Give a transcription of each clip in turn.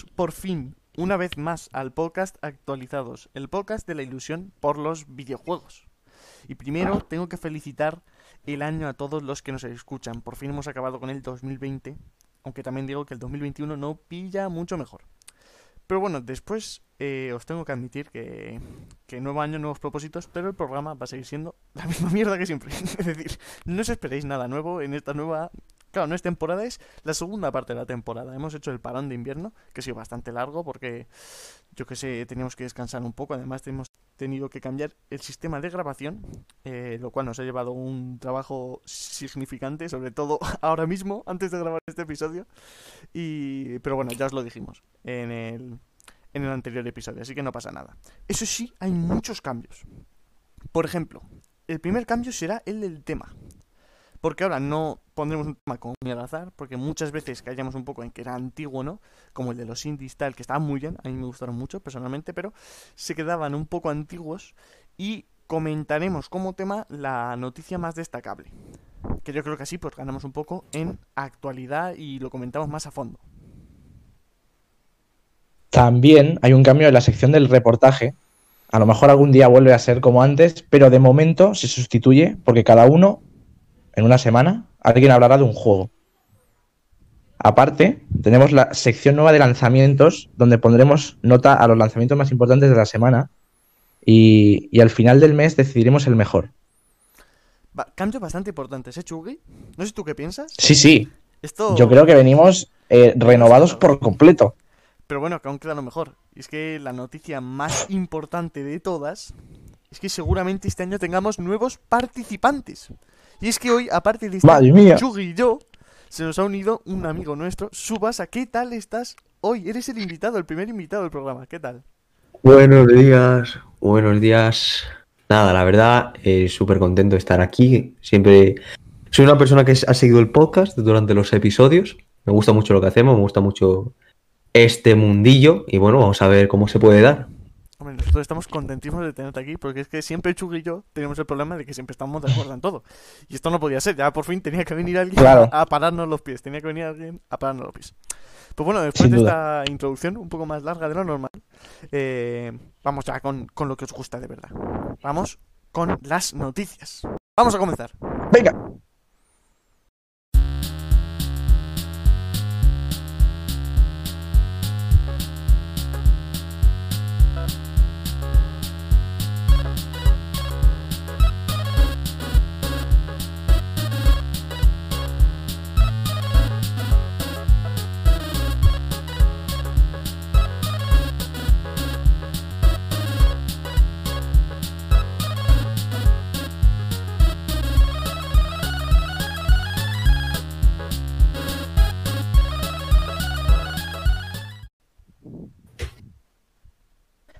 Por fin, una vez más, al podcast Actualizados, el podcast de la ilusión por los videojuegos. Y primero tengo que felicitar el año a todos los que nos escuchan. Por fin hemos acabado con el 2020, aunque también digo que el 2021 no pilla mucho mejor. Pero bueno, después eh, os tengo que admitir que, que nuevo año, nuevos propósitos, pero el programa va a seguir siendo la misma mierda que siempre. es decir, no os esperéis nada nuevo en esta nueva Claro, no es temporada, es la segunda parte de la temporada. Hemos hecho el parón de invierno, que ha sido bastante largo porque, yo que sé, teníamos que descansar un poco. Además, hemos tenido que cambiar el sistema de grabación, eh, lo cual nos ha llevado un trabajo significante, sobre todo ahora mismo, antes de grabar este episodio. Y, pero bueno, ya os lo dijimos en el, en el anterior episodio, así que no pasa nada. Eso sí, hay muchos cambios. Por ejemplo, el primer cambio será el del tema. Porque ahora no pondremos un tema como muy al azar, porque muchas veces callamos un poco en que era antiguo, ¿no? Como el de los indies tal, que estaban muy bien, a mí me gustaron mucho personalmente, pero se quedaban un poco antiguos y comentaremos como tema la noticia más destacable. Que yo creo que así pues ganamos un poco en actualidad y lo comentamos más a fondo. También hay un cambio en la sección del reportaje. A lo mejor algún día vuelve a ser como antes, pero de momento se sustituye porque cada uno en una semana, alguien hablará de un juego. Aparte, tenemos la sección nueva de lanzamientos, donde pondremos nota a los lanzamientos más importantes de la semana y, y al final del mes decidiremos el mejor. Va, cambios bastante importantes, ¿eh, Chugui? No sé tú qué piensas. Sí, sí. Esto... Yo creo que venimos eh, renovados por completo. Pero bueno, que aún queda lo mejor. Y es que la noticia más importante de todas es que seguramente este año tengamos nuevos participantes. Y es que hoy, aparte de estar. Chugui y yo, se nos ha unido un amigo nuestro. Subasa, ¿qué tal estás hoy? Eres el invitado, el primer invitado del programa. ¿Qué tal? Buenos días, buenos días. Nada, la verdad, eh, súper contento de estar aquí. Siempre soy una persona que ha seguido el podcast durante los episodios. Me gusta mucho lo que hacemos, me gusta mucho este mundillo. Y bueno, vamos a ver cómo se puede dar. Hombre, nosotros estamos contentísimos de tenerte aquí porque es que siempre Chugui y yo tenemos el problema de que siempre estamos de acuerdo en todo. Y esto no podía ser, ya por fin tenía que venir alguien Claro. a pararnos los pies. Tenía que venir alguien a pararnos los pies. Pues bueno, después de esta introducción un poco más larga de lo normal, eh, vamos ya con, con lo que os gusta de verdad. Vamos con las noticias. Vamos a comenzar. Venga.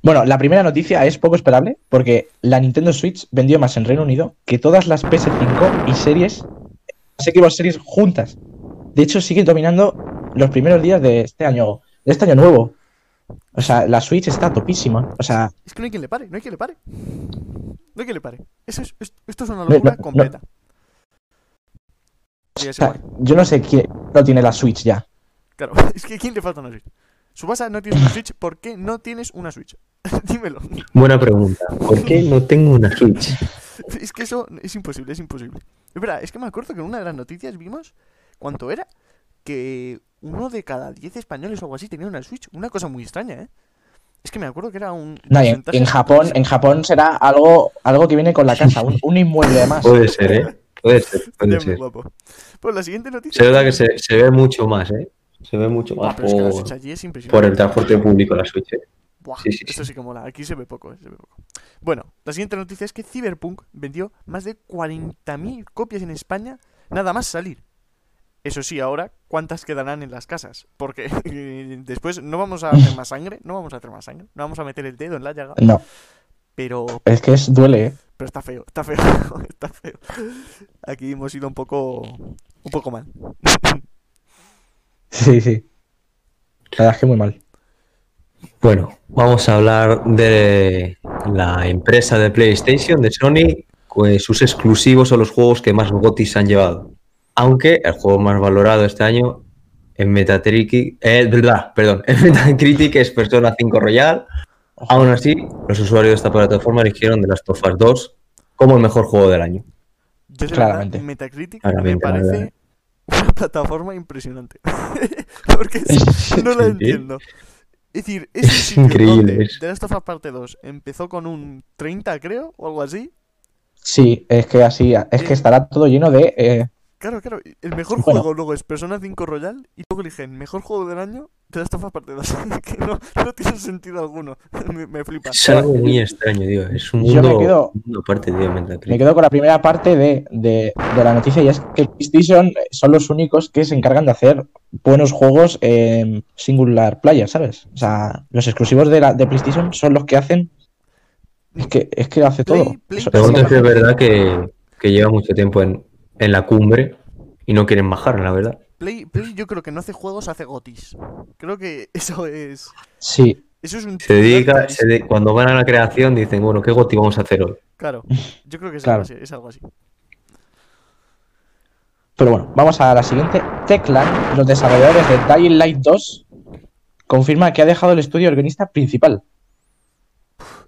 Bueno, la primera noticia es poco esperable porque la Nintendo Switch vendió más en Reino Unido que todas las PS5 y series, Xbox Series juntas. De hecho, sigue dominando los primeros días de este año, de este año nuevo. O sea, la Switch está topísima. O sea, Es que no hay quien le pare, no hay quien le pare. No hay quien le pare. Eso es- es- esto es una locura no, no. completa. Sí, o sea, yo no sé quién no tiene la Switch ya. Claro, es que ¿a quién le falta una Switch? Subasa, no tienes una Switch, ¿por qué no tienes una Switch? Dímelo. Buena pregunta. ¿Por qué no tengo una Switch? Es que eso es imposible, es imposible. Es verdad, es que me acuerdo que en una de las noticias vimos, ¿cuánto era? Que uno de cada 10 españoles o algo así tenía una Switch. Una cosa muy extraña, ¿eh? Es que me acuerdo que era un... No, en, Japón, en Japón será algo, algo que viene con la casa, un, un inmueble más. Puede ser, ¿eh? Puede ser, puede muy ser. guapo. Pues la siguiente noticia... Es verdad que se, se ve mucho más, ¿eh? Se ve mucho Buah, más es que por, allí es por el transporte público la Switch. ¿eh? Buah, Sí, sí, esto sí. sí que mola. Aquí se ve poco, eh, se ve poco. Bueno, la siguiente noticia es que Cyberpunk vendió más de 40.000 copias en España nada más salir. Eso sí, ahora, ¿cuántas quedarán en las casas? Porque después no vamos a hacer más sangre, no vamos a hacer más sangre, no vamos a meter el dedo en la llaga, No, pero, es que es duele, ¿eh? pero está feo, está feo, está feo. Aquí hemos ido un poco, un poco mal. Sí, sí. La verdad es que muy mal. Bueno, vamos a hablar de la empresa de PlayStation, de Sony, pues sus exclusivos son los juegos que más gotis han llevado. Aunque el juego más valorado este año En Metacritic, eh, verdad, perdón, en Metacritic es Persona 5 Royal. Aún así, los usuarios de esta plataforma eligieron The Last of Us 2 como el mejor juego del año. Yo de Claramente. verdad, Metacritic me Claramente, la verdad. parece una plataforma impresionante. Porque no la Sí. entiendo. Es decir, es, Es increíble, The Last of Us Parte 2 empezó con un 30, creo, o algo así. Sí, es que así, es que estará todo lleno de. eh, Claro, claro. El mejor Bueno. juego luego es Persona 5 Royal y luego eligen mejor juego del año The Last of Us Parte 2. que no, no tiene sentido alguno. me, me flipa. Es algo muy extraño, tío. Es un Yo me mundo, quedo- un mundo aparte, tío, me quedo con la primera parte de, de- de la noticia y es que PlayStation son los únicos que se encargan de hacer buenos juegos en singular player, ¿sabes? O sea, los exclusivos de, la, de PlayStation son los que hacen. Es que, es que hace Play- todo. Play- eso- si es verdad que, que lleva mucho tiempo en, en la cumbre y no quieren bajar, la verdad. Play, Play yo creo que no hace juegos, hace gotis. Creo que eso es... Sí, Eso es un... Se dedica, titular se de- cuando van a la creación dicen, bueno, ¿qué goti vamos a hacer hoy? Claro, yo creo que es, Claro. algo así, es algo así. pero bueno, vamos a la siguiente. Techland, los desarrolladores de Dying Light 2, confirma que ha dejado el estudio el guionista principal.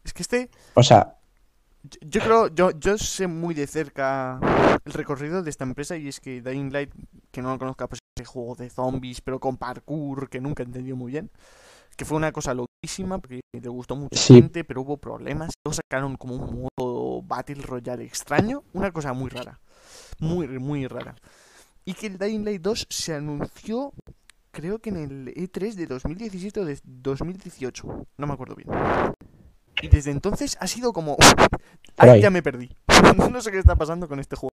Es que este, O sea, yo, creo, yo, yo sé muy de cerca el recorrido de esta empresa y es que Dying Light, que no lo conozca, pues ese juego de zombies, pero con parkour, que nunca he entendido muy bien, que fue una cosa loquísima, porque le gustó mucha Sí. gente, pero hubo problemas, lo sacaron como un modo Battle Royale extraño, una cosa muy rara, muy, muy rara. Y que el Dying Light 2 se anunció, creo que en el E3 de 2017 o de 2018, no me acuerdo bien. Y desde entonces ha sido como... Ahí ya me perdí. no sé qué está pasando con este juego.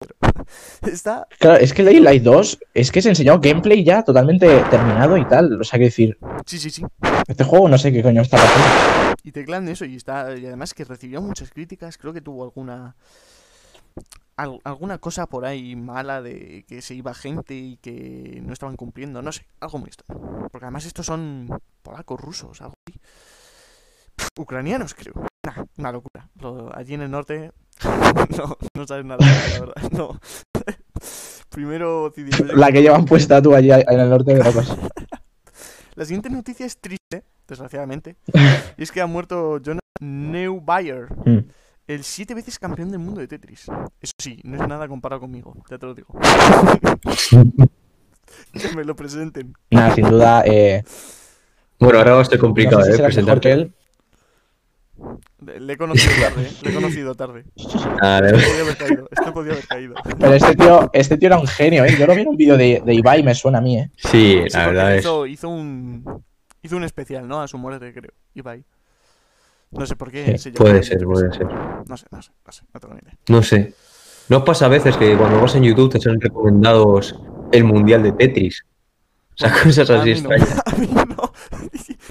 Está... claro, es que Dying Light 2 es que se enseñó gameplay ya totalmente terminado y tal. O sea, que decir, Sí, sí, sí. este juego no sé qué coño está pasando. Y Teclan eso, y está. Y además que recibió muchas críticas. Creo que tuvo alguna. al- alguna cosa por ahí mala de que se iba gente y que no estaban cumpliendo. No sé, algo muy. Porque además estos son polacos, rusos, algo así. Ucranianos, creo. Nah, una locura. Lo- allí en el norte. no, no sabes nada, la verdad. No. Primero. La que llevan puesta tú allí en el norte de Locos. La siguiente noticia es triste, desgraciadamente. y es que ha muerto Jonathan Neubayer, Mm. el siete veces campeón del mundo de Tetris. Eso sí, no es nada comparado conmigo, ya te lo digo. que me lo presenten. Nada, sin duda. Eh, Bueno, ahora va a ser complicado, no sé si ¿eh? Presentarte. él. Le he conocido tarde, ¿eh? le he conocido tarde. Ah, Este podía haber caído, este podía haber caído. Pero este tío, este tío era un genio, ¿eh? Yo lo vi en un vídeo de, de Ibai y me suena a mí, ¿eh? Sí, Sí, la verdad es. hizo, hizo un hizo un especial, ¿no? A su muerte, creo. Ibai. No sé por qué Sí, se Puede ser, puede ser. No sé, no sé, no sé, no tengo ni idea. No sé. ¿No os pasa a veces que cuando vas en YouTube te salen recomendados el mundial de Tetris? O sea, cosas A así mí no, extrañas. a mí no.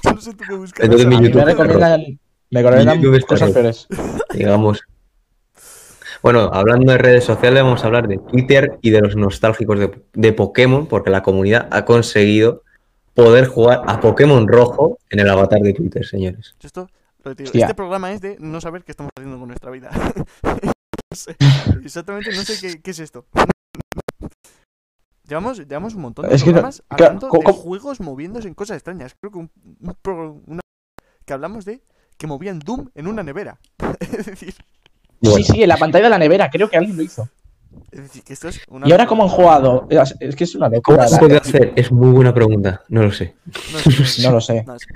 No sé tú qué buscas. Entonces mi A mí YouTube me recomiendan, me está cosas peores. digamos. Bueno, hablando de redes sociales, vamos a hablar de Twitter y de los nostálgicos de, de Pokémon, porque la comunidad ha conseguido poder jugar a Pokémon rojo en el avatar de Twitter, señores. Esto, este programa es de no saber qué estamos haciendo con nuestra vida. No sé, exactamente no sé qué, qué es esto. Llevamos, llevamos un montón de Es que no- programas hablando ¿cómo- de juegos moviéndose en cosas extrañas. Creo que un, un una- que hablamos de que movían Doom en una nevera. es decir, Bueno. Sí, sí, en la pantalla de la nevera, creo que alguien lo hizo. es decir, que esto es una ¿Y ahora cómo han jugado? Es es que es una ¿Cómo locura. se puede hacer? Es muy buena pregunta, no lo sé. No sé, no sé. No lo sé. No sé.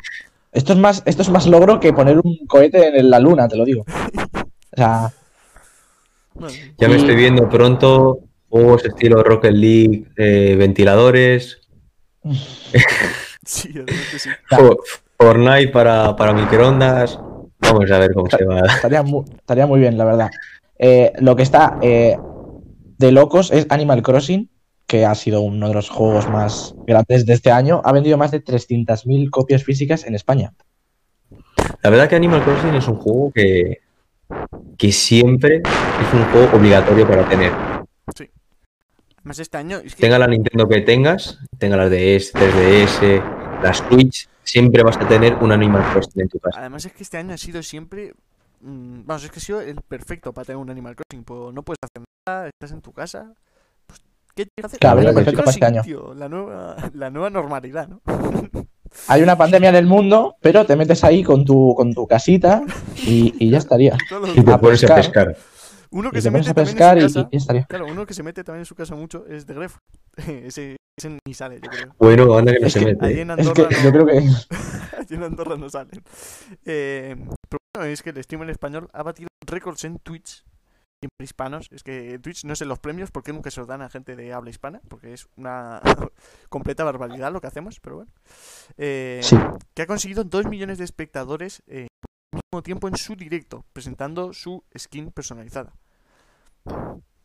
Esto es más, esto es más logro que poner un cohete en la luna, te lo digo. O sea, Bueno, Ya me estoy viendo pronto juegos estilo Rocket League, eh, ventiladores, sí, realmente sí. Fortnite para, para microondas. Vamos a ver cómo se va. estaría muy, estaría muy bien, la verdad. Eh, lo que está eh, de locos es Animal Crossing, que ha sido uno de los juegos más grandes de este año. Ha vendido más de 300.000 copias físicas en España. La verdad que Animal Crossing es un juego que, que siempre es un juego obligatorio para tener. Además este año es que Tenga la Nintendo que tengas, tenga las DS, 3DS, las Switch, siempre vas a tener un Animal Crossing en tu casa. Además es que este año ha sido siempre... mm, Vamos, es que ha sido el perfecto para tener un Animal Crossing. Pues no puedes hacer nada, estás en tu casa, pues ¿Qué tiene que hacer? Claro, para este año. La nueva, la nueva normalidad, ¿no? Hay una pandemia del mundo, pero te metes ahí con tu, con tu casita y, y ya estaría. Y te. A pones a pescar. Uno que Y se mete también pescar y, en y su casa. estaría. Claro, uno que se mete también en su casa mucho es de Gref. ese, ese ni sale, yo creo. Bueno, anda que no Es se que mete. Allí en Es que Andorra, yo no, creo que allí en Andorra no salen. Eh, pero bueno, es que el streamer español ha batido récords en Twitch. Siempre hispanos. Es que Twitch no sé los premios porque nunca se los dan a gente de habla hispana. Porque es una completa barbaridad lo que hacemos, pero bueno. Eh, sí. que ha conseguido 2 millones de espectadores eh, al mismo tiempo en su directo, presentando su skin personalizada.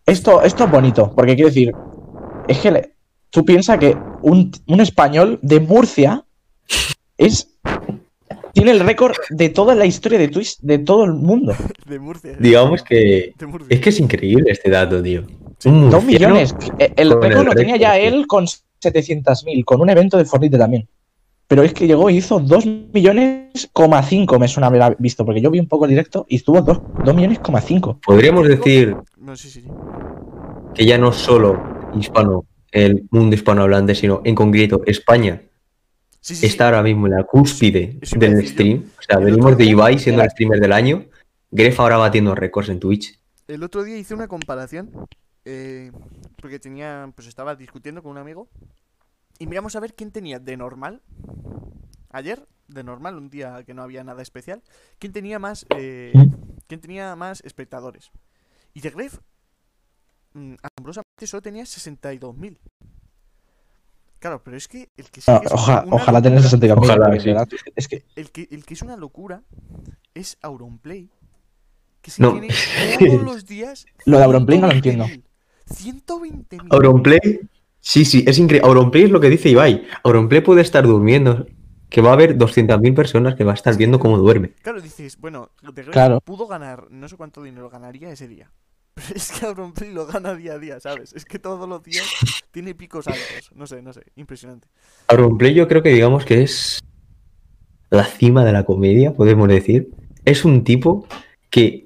Esto, esto es bonito, porque quiero decir, es que le- tú piensas que un, un español de Murcia es tiene el récord de toda la historia de Twitch de todo el mundo. De Murcia. Digamos que De Murcia. es que es increíble este dato, tío. Sí. Dos millones. El récord lo tenía ya él con 700.000, con un evento de Fortnite también. Pero es que llegó y hizo 2 millones, coma 5 me suena haber visto, porque yo vi un poco el directo y estuvo 2, millones, coma 5. Podríamos decir No, sí, sí, que ya no solo hispano, el mundo hispanohablante, sino en concreto España Sí, sí, sí. está ahora mismo en la cúspide del stream. O sea, El venimos de Ibai siendo el streamer del año. Gref ahora batiendo récords en Twitch. El otro día hice una comparación eh, porque tenía, pues estaba discutiendo con un amigo y miramos a ver quién tenía de normal ayer, de normal, un día que no había nada especial, quién tenía más, eh, ¿Mm? quién tenía más espectadores. Y de Gref, mm, asombrosamente solo tenía 62.000. Claro, pero es que el que sí No, que es oja- ojalá tener locura- 60 Ojalá, porque, sí. ¿verdad? Es que el que, el que es una locura es Auronplay. Que se No. tiene todos los días. Lo de Auronplay no lo entiendo. 120.000. Auronplay. Sí, sí, es increíble. Auronplay es lo que dice Ibai. Auronplay puede estar durmiendo. Que va a haber 200.000 personas que va a estar viendo cómo duerme. Claro, dices, bueno, de Gref Claro. pudo ganar, no sé cuánto dinero ganaría ese día. Pero es que Auronplay lo gana día a día, ¿sabes? Es que todos los días tiene picos altos. No sé, no sé, impresionante. Auronplay yo creo que digamos que es la cima de la comedia, podemos decir. Es un tipo que,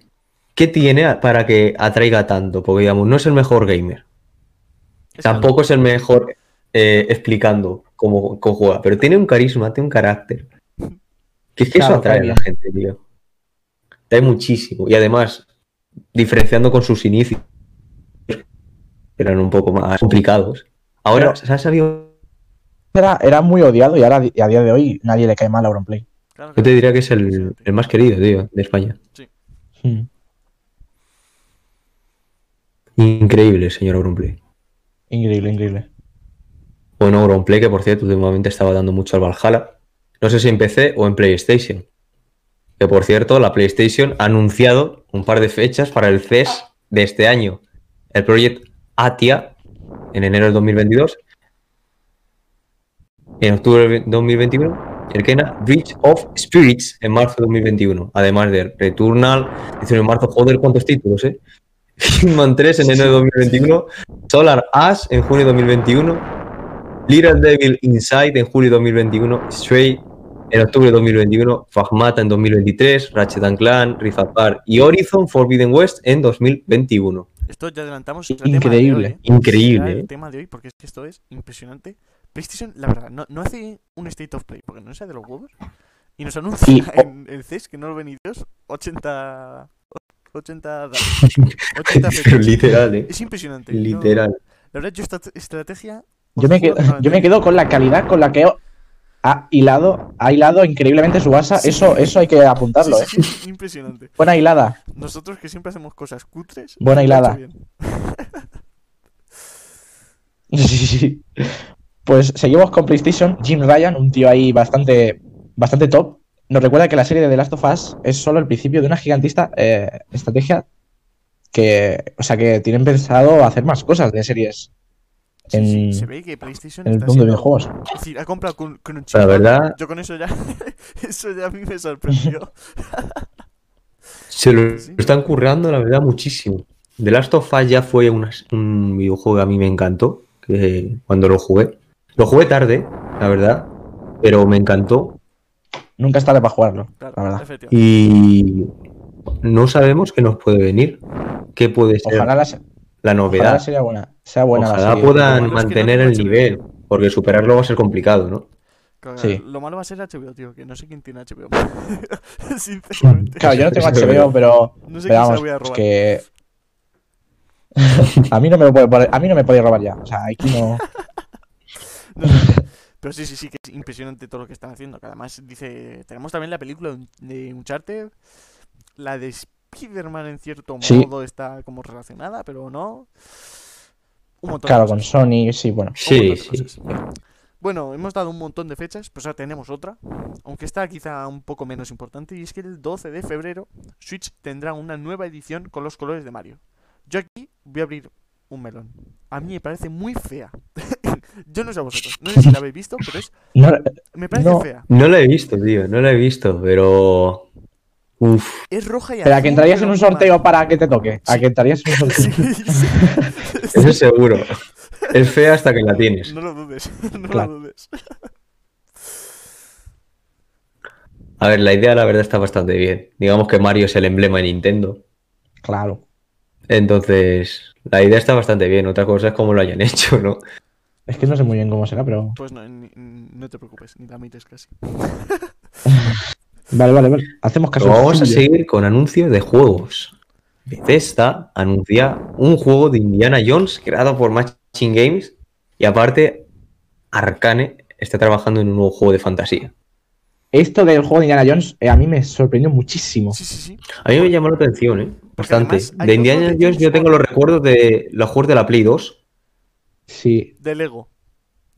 que tiene para que atraiga tanto, porque digamos, no es el mejor gamer. Es Tampoco es el mejor eh, explicando cómo, cómo juega, pero tiene un carisma, tiene un carácter. Que es que Claro, eso atrae a la gente, tío. Atrae muchísimo. Y además, diferenciando con sus inicios, que eran un poco más complicados. Ahora Pero- se ha sabido. era, era muy odiado y ahora a día de hoy nadie le cae mal a Auronplay. Claro, Yo te diría que es el, el más querido, tío, de España. Mm. Increíble, señor Auronplay. Increíble, increíble. Bueno, Auronplay, que por cierto, últimamente estaba dando mucho al Valhalla. No sé si en PC o en PlayStation. Que por cierto, la PlayStation ha anunciado un par de fechas para el CES de este año. El Project Atia en enero del 2022. En octubre del 2021. Y el Kena Bridge of Spirits en marzo de 2021. Además de Returnal, 19 de marzo. Joder, cuántos títulos, eh. Hitman 3 en enero de 2021. Solar Ash en junio de 2021. Little Devil Inside en julio de 2021. Stray en octubre de 2021. Fagmata en 2023. Ratchet and Clank, Rift Apart y Horizon Forbidden West en 2021. Esto ya adelantamos Increíble. Tema de hoy, ¿eh? Increíble, el ¿eh? tema de hoy, porque es que esto es impresionante. PlayStation, la verdad, no, no hace un State of Play, porque no sea de los huevos. Y nos anuncia Y- en el CES, que no lo ven ni Dios, 80. 80. 80 Pero literal, ¿eh? Es impresionante. no- Literal. la verdad, yo esta estrategia. Yo me, quedo, yo me quedo con la calidad con la que ha hilado, ha hilado increíblemente su asa. Sí. Eso, eso hay que apuntarlo, Sí, ¿eh? sí, impresionante. Buena hilada. Nosotros que siempre hacemos cosas cutres. Buena hilada. Sí, sí, sí. Pues seguimos con PlayStation. Jim Ryan, un tío ahí bastante, bastante top, nos recuerda que la serie de The Last of Us es solo el principio de una gigantista eh, estrategia que, o sea, que tienen pensado hacer más cosas de series en, sí, se ve que PlayStation en el mundo de videojuegos. Es decir, ha comprado con, con un La verdad, Yo con eso ya. eso ya a mí me sorprendió. se lo Sí. están currando, la verdad, muchísimo. The Last of Us ya fue una- un videojuego que a mí me encantó que cuando lo jugué. Lo jugué tarde, la verdad, pero me encantó Nunca es tarde para jugarlo, Claro, la verdad. y no sabemos qué nos puede venir, qué puede ser Ojalá la, la Ojalá novedad. sería buena, sea buena la Ojalá serie. puedan es no mantener el HBO. nivel, porque superarlo va a ser complicado, ¿no? Claro, Sí. Lo malo va a ser HBO, tío, que no sé quién tiene HBO. Sinceramente. Claro, yo no tengo es HBO, pero, No sé pero la vamos, voy a es robar. que a mí no me lo puede poner- a mí no me podéis robar ya. O sea, aquí no. No sé. Pero sí, sí, sí, que es impresionante todo lo que están haciendo. Que además dice. Tenemos también la película de Uncharted. La de Spider-Man en cierto Sí. modo está como relacionada, pero no. Un montón de Claro, cosas. con Sony, sí, bueno. Sí, de sí. Bueno, hemos dado un montón de fechas, pues ahora tenemos otra, aunque esta quizá un poco menos importante, y es que el 12 de febrero Switch tendrá una nueva edición con los colores de Mario. Yo aquí voy a abrir un melón. A mí me parece muy fea. Yo no sé a vosotros, no sé si la habéis visto, pero es No, me parece No. fea. No la he visto, tío, no la he visto, pero. Uf, Es roja y pero a que entrarías en un sorteo para que te toque. A que entrarías en un sorteo. Sí, sí. eso seguro. Es fea hasta que la tienes. No lo dudes, no Claro. lo dudes. A ver, la idea la verdad está bastante bien. Digamos que Mario es el emblema de Nintendo. Claro. Entonces, la idea está bastante bien. Otra cosa es cómo lo hayan hecho, ¿no? Es que no sé muy bien cómo será, pero. Pues no, ni- no te preocupes, ni la mires casi. Vale, vale, vale. Hacemos caso. Pero vamos a seguir con anuncios de juegos. Bethesda anuncia un juego de Indiana Jones creado por Machine Games y aparte Arcane está trabajando en un nuevo juego de fantasía. Esto del juego de Indiana Jones eh, a mí me sorprendió muchísimo. Sí, sí, sí. A mí me llamó la atención, ¿eh? Bastante. De Indiana Jones yo tengo los recuerdos de los juegos de la Play 2, Sí. De Lego.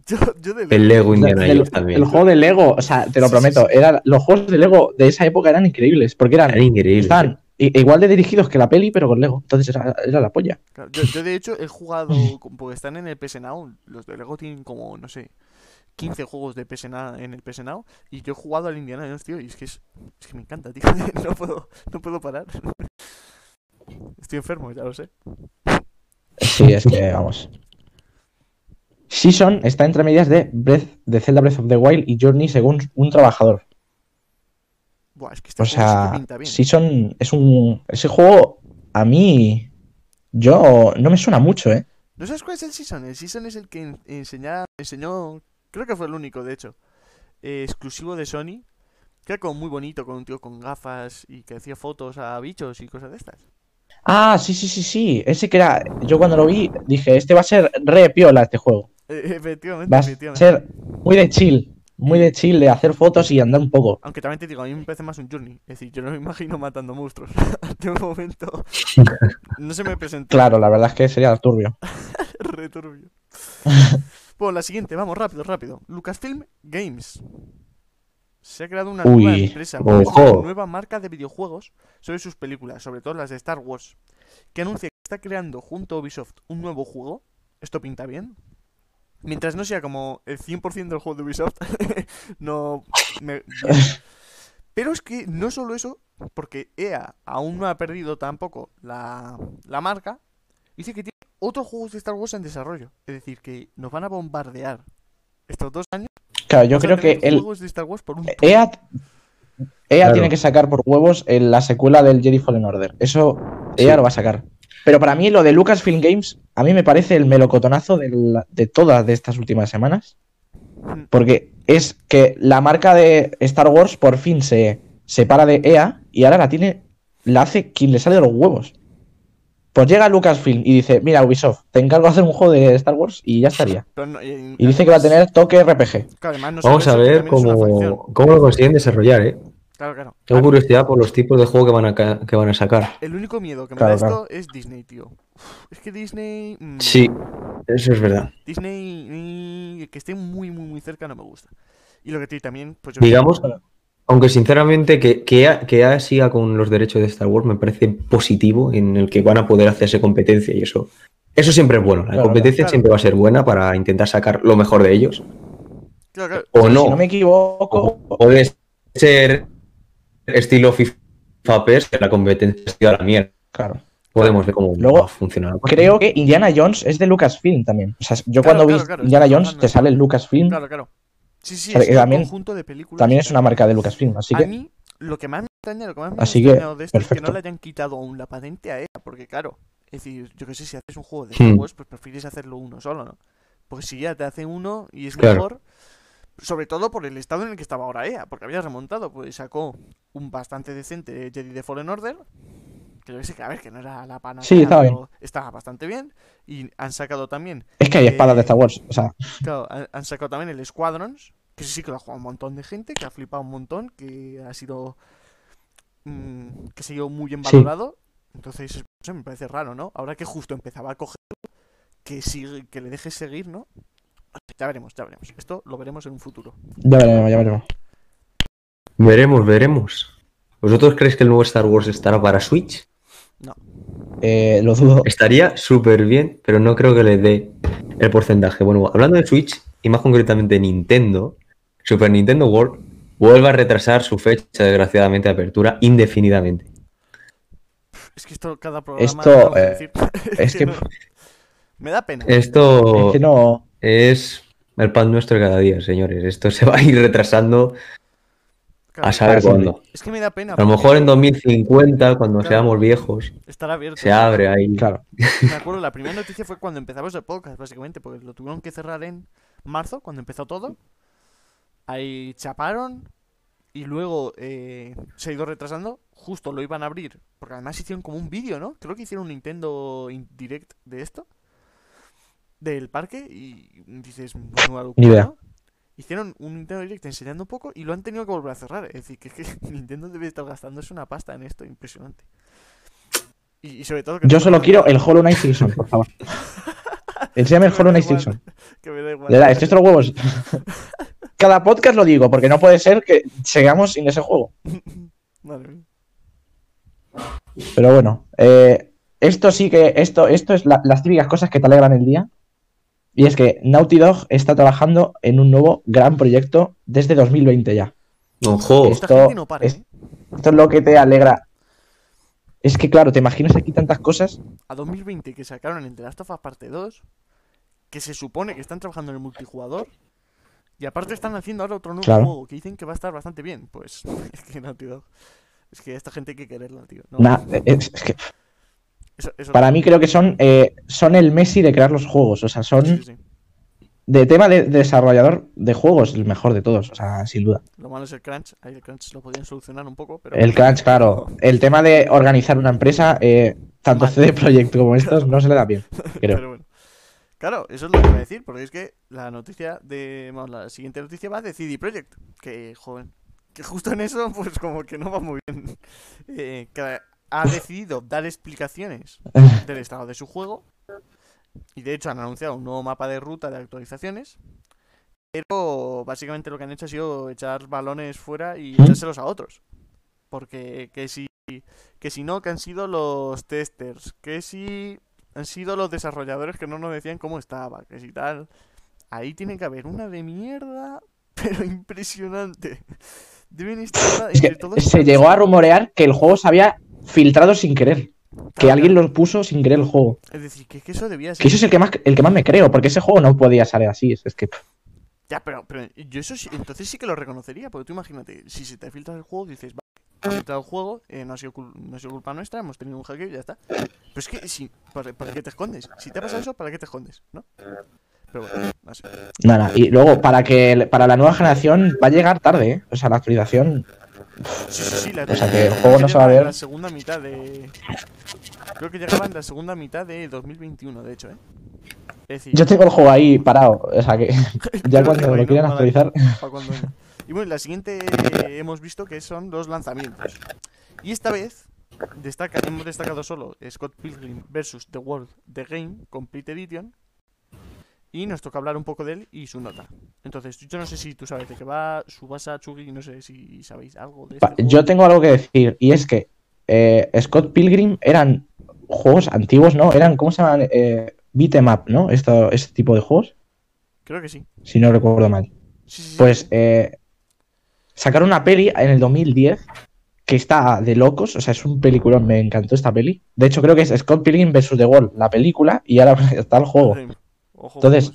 Yo, yo de el Lego Indiana Jones también. el juego de Lego, o sea, te lo Sí, prometo, sí, sí. era, los juegos de Lego de esa época eran increíbles, porque eran, Era increíble. estaban i- igual de dirigidos que la peli, pero con Lego. Entonces era, era la polla. Claro, Yo, yo, de hecho he jugado, porque están en el PS Now, los de Lego tienen como, no sé, 15 juegos de PS Now en el PS Now, y yo he jugado al Indiana Jones, tío, y es que, es, es que me encanta, tío, no puedo, no puedo parar. Estoy enfermo, ya lo sé. Sí, es que vamos. Season está entre medias de Breath, de Zelda Breath of the Wild y Journey según un trabajador. Buah, es que este O sí sea, pinta bien. Season es un. Ese juego a mí. Yo. No me suena mucho, ¿eh? ¿No sabes cuál es el Season? El Season es el que enseña, enseñó, creo que fue el único, de hecho, eh, exclusivo de Sony, que era como muy bonito, con un tío con gafas y que hacía fotos a bichos y cosas de estas. Ah, sí, sí, sí, sí. Ese que era. Yo cuando lo vi dije, este va a ser re piola este juego. Efectivamente, Va a efectivamente. ser muy de chill. Muy de chill, de hacer fotos y andar un poco. Aunque también te digo, a mí me parece más un Journey. Es decir, yo no me imagino matando monstruos. De un momento. No se me presentó Claro, la verdad es que sería turbio. returbio. Bueno, la siguiente, vamos, rápido, rápido. Lucasfilm Games. Se ha creado una Uy, nueva empresa, una nueva marca de videojuegos sobre sus películas, sobre todo las de Star Wars, que anuncia que está creando junto a Ubisoft un nuevo juego. Esto pinta bien. Mientras no sea como el 100% del juego de Ubisoft, no... me-. Pero es que no solo eso, porque EA aún no ha perdido tampoco la, la marca, dice que tiene otros juegos de Star Wars en desarrollo. Es decir, que nos van a bombardear estos dos años. Claro, yo creo que el juegos de Star Wars por un. EA, EA Claro. tiene que sacar por huevos en la secuela del Jedi Fallen Order. Eso Sí. EA lo va a sacar. Pero para mí lo de Lucasfilm Games, a mí me parece el melocotonazo de, la- de todas de estas últimas semanas. Mm, Porque es que la marca de Star Wars por fin se separa de EA y ahora la tiene, la hace quien le sale de los huevos. Pues llega Lucasfilm y dice, mira Ubisoft, te encargo de hacer un juego de Star Wars y ya estaría. no- y, Y dice que va a tener toque RPG. claro, además no Vamos a ver cómo, cómo lo consiguen desarrollar, ¿eh? Claro, claro. Tengo A- curiosidad por los tipos de juego que van a, que van a sacar. El único miedo que me Claro, da claro. esto es Disney, tío. Uf, es que Disney. mm, Sí, eso es verdad. Disney. mm, que esté muy, muy, muy cerca no me gusta. Y lo que tiene también, pues yo. Digamos, aunque sinceramente que, que, que siga con los derechos de Star Wars me parece positivo en el que van a poder hacerse competencia y eso. Eso siempre es bueno. La Claro, competencia claro. siempre va a ser buena para intentar sacar lo mejor de ellos. Claro, claro. O Si no. no me equivoco, O puede ser estilo FIFA PES, que la competencia ha sido a la mierda. claro. Podemos ver cómo Luego, va a funcionar. Creo que Indiana Jones es de Lucasfilm también. O sea, yo Claro, cuando claro, vi claro, Indiana Jones te sale el Lucasfilm. Claro, claro. Sí, sí, O sea, es que un también- conjunto de películas. También es una marca de Lucasfilm. Así a que mí, lo que más me extraña, lo que más me Así que, extrañado de esto es que no le hayan quitado aún la patente a EA, porque claro, Es decir, yo que sé, si haces un juego de Hmm. Pues prefieres hacerlo uno solo, ¿no? Porque si ya te hace uno y es Claro. mejor, sobre todo por el estado en el que estaba ahora EA, porque había remontado, pues sacó un bastante decente Jedi de Fallen Order, que yo que sé, que a ver, que no era la panacea, Sí, estaba pero estaba bastante bien, y han sacado también Es que hay Eh, espadas de Star Wars. O sea, Claro, han, han sacado también el Squadrons, que sí que lo ha jugado un montón de gente, que ha flipado un montón, que ha sido. mm, que ha sido muy bien Sí. valorado. Entonces, me parece raro, ¿no? Ahora que justo empezaba a coger, que sigue, que le dejes seguir, ¿no? Ya veremos, ya veremos. Esto lo veremos en un futuro. ya veremos, ya veremos. Veremos, veremos. ¿Vosotros creéis que el nuevo Star Wars estará para Switch? Eh, lo dudo. Estaría súper bien, pero no creo que le dé el porcentaje. Bueno, hablando de Switch, y más concretamente Nintendo, Super Nintendo World vuelve a retrasar su fecha, desgraciadamente, de apertura indefinidamente. Es que esto, cada programa. Esto, eh, decir. es que- no- me da pena. Esto Es que no. Es el pan nuestro de cada día, señores. Esto se va a ir retrasando Claro, a saber cuándo. Es que me da pena. A lo mejor en 2050, cuando Claro. seamos viejos, Estará abierto. se abre ahí. Claro. Me acuerdo, la primera noticia fue cuando empezamos el podcast, básicamente, porque lo tuvieron que cerrar en marzo, cuando empezó todo. Ahí chaparon y luego eh, se ha ido retrasando. Justo lo iban a abrir, porque además hicieron como un vídeo, ¿no? Creo que hicieron un Nintendo in- Direct de esto, del parque, y dices, locura, Ni idea. Hicieron un Nintendo Direct enseñando un poco y lo han tenido que volver a cerrar. Es decir, que, es que Nintendo debe estar gastándose una pasta en esto, impresionante. Y, y sobre todo que Yo no- solo quiero el Hollow Knight Silson, por favor. Enséñame el Hollow Knight Silson. Que me da igual. Estoy hasta los huevos. Cada podcast lo digo, porque no puede ser que sigamos sin ese juego. Mía. Pero bueno, eh, esto sí que, esto, esto es la- las típicas cosas que te alegran el día. Y es que Naughty Dog está trabajando en un nuevo gran proyecto desde 2020 ya. Ojo, Esta Esto gente no es- ¿eh? Esto es lo que te alegra. Es que claro, te imaginas aquí tantas cosas. A 2020 que sacaron el The Last of Us Parte 2, que se supone que están trabajando en el multijugador, y aparte están haciendo ahora otro nuevo Claro. juego que dicen que va a estar bastante bien. Pues es que Naughty Dog. Es que esta gente hay que quererla, tío. No, Nah, es- es que eso- eso- para mí creo que son, eh, son el Messi de crear los juegos. O sea, son sí, sí, sí. de tema de, de desarrollador de juegos, el mejor de todos. O sea, sin duda. Lo malo es el crunch. Ahí el crunch lo podían solucionar un poco, pero. El crunch, claro. El tema de organizar una empresa, eh, tanto. CD Projekt como estos, no se le da bien. Creo. Pero bueno. Claro, eso es lo que iba a decir, porque es que la noticia de. Vamos, la siguiente noticia va de CD Projekt. Que, joven. Que justo en eso, pues como que no va muy bien. Eh, que ha decidido dar explicaciones del estado de su juego. Y de hecho han anunciado un nuevo mapa de ruta de actualizaciones. Pero básicamente lo que han hecho ha sido echar balones fuera y ¿Mm? echárselos a otros. Porque que si, que si no, que han sido los testers. Que si han sido los desarrolladores que no nos decían cómo estaba. Que si tal. Ahí tiene que haber una de mierda, pero impresionante. Deben estar Es que se llegó a rumorear que el juego se había filtrado sin querer. Que Claro, alguien lo puso sin querer el juego. Es decir, que, que eso debía ser. Que eso es el que más, el que más me creo, porque ese juego no podía salir así. Es, es que. Ya, pero, pero yo eso sí, entonces sí que lo reconocería, porque tú imagínate, si se te filtra el juego, dices, ha filtrado el juego, eh, no, ha sido no ha sido culpa nuestra, hemos tenido un hackeo y ya está. Pero es que, si, ¿para, para qué te escondes? Si te ha pasado eso, ¿para qué te escondes? ¿No? Pero bueno, así. Nada. Y luego, para que para la nueva generación va a llegar tarde, ¿eh? O sea, la actualización. Sí, sí, sí, la O sea, que el juego no se va a ver. la segunda mitad de... Creo que llegaba en la segunda mitad de 2021, de hecho, ¿eh? Es decir, Yo tengo el juego ahí parado. O sea que ya cuando lo ¿no? quieran actualizar. cuando. Y bueno, la siguiente eh, hemos visto que son los lanzamientos. Y esta vez destaca, hemos destacado solo Scott Pilgrim vs. The World The Game Complete Edition. Y nos toca hablar un poco de él y su nota. Entonces, yo no sé si tú sabes de qué va, Subasa, Chugi, no sé si sabéis algo de juego. Yo tengo algo que decir, y es que eh, Scott Pilgrim eran juegos antiguos, ¿no? Eran, ¿cómo se llaman? Eh, beat 'em up, ¿no? Esto, este tipo de juegos, Creo que sí. si no recuerdo mal. Sí, sí, sí, Pues eh, sacaron una peli en el 2010 que está de locos, o sea, es un peliculón, me encantó esta peli. De hecho, creo que es Scott Pilgrim vs. The Wall, la película, y ahora está el juego. Ojo, Entonces,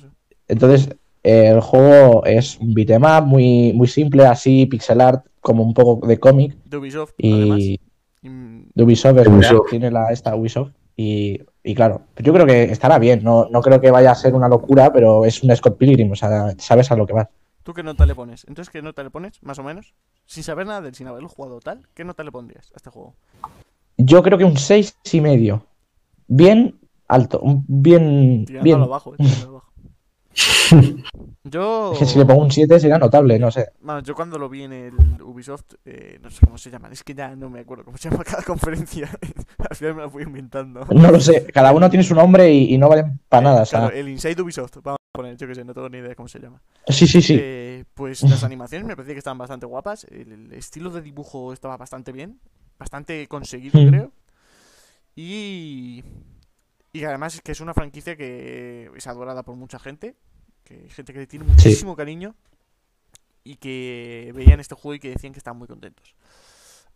Entonces, eh, el juego es un beat up muy, muy simple, así, pixel art, como un poco de cómic. de Ubisoft, además. Y de Ubisoft, es Ubisoft. tiene la, esta Ubisoft. Y, Y claro, yo creo que estará bien. No, no creo que vaya a ser una locura, pero es un Scott Pilgrim, o sea, sabes a lo que vas. ¿Tú qué nota le pones? Entonces, ¿qué nota le pones, más o menos? Sin saber nada del sin haberlo jugado tal, ¿qué nota le pondrías a este juego? Yo creo que un seis y medio. Bien alto, un bien. Tirando bien. a lo bajo, eh, tirando a lo bajo. Yo... Es que si le pongo un 7 sería notable, no sé. Vamos, yo cuando lo vi en el Ubisoft, eh, no sé cómo se llaman, es que ya no me acuerdo cómo se llama cada conferencia. Al final me la fui inventando. No lo sé. Cada uno tiene su nombre y, y no valen para nada. O sea, Claro, el Inside Ubisoft, vamos a poner, yo que sé, no tengo ni idea de cómo se llama. sí, sí, sí. Eh, pues las animaciones me parecía que estaban bastante guapas, el, el estilo de dibujo estaba bastante bien, bastante conseguido, Mm. creo. Y, y además es que es una franquicia que es adorada por mucha gente, que hay gente que tiene muchísimo cariño y que veían este juego y que decían que estaban muy contentos.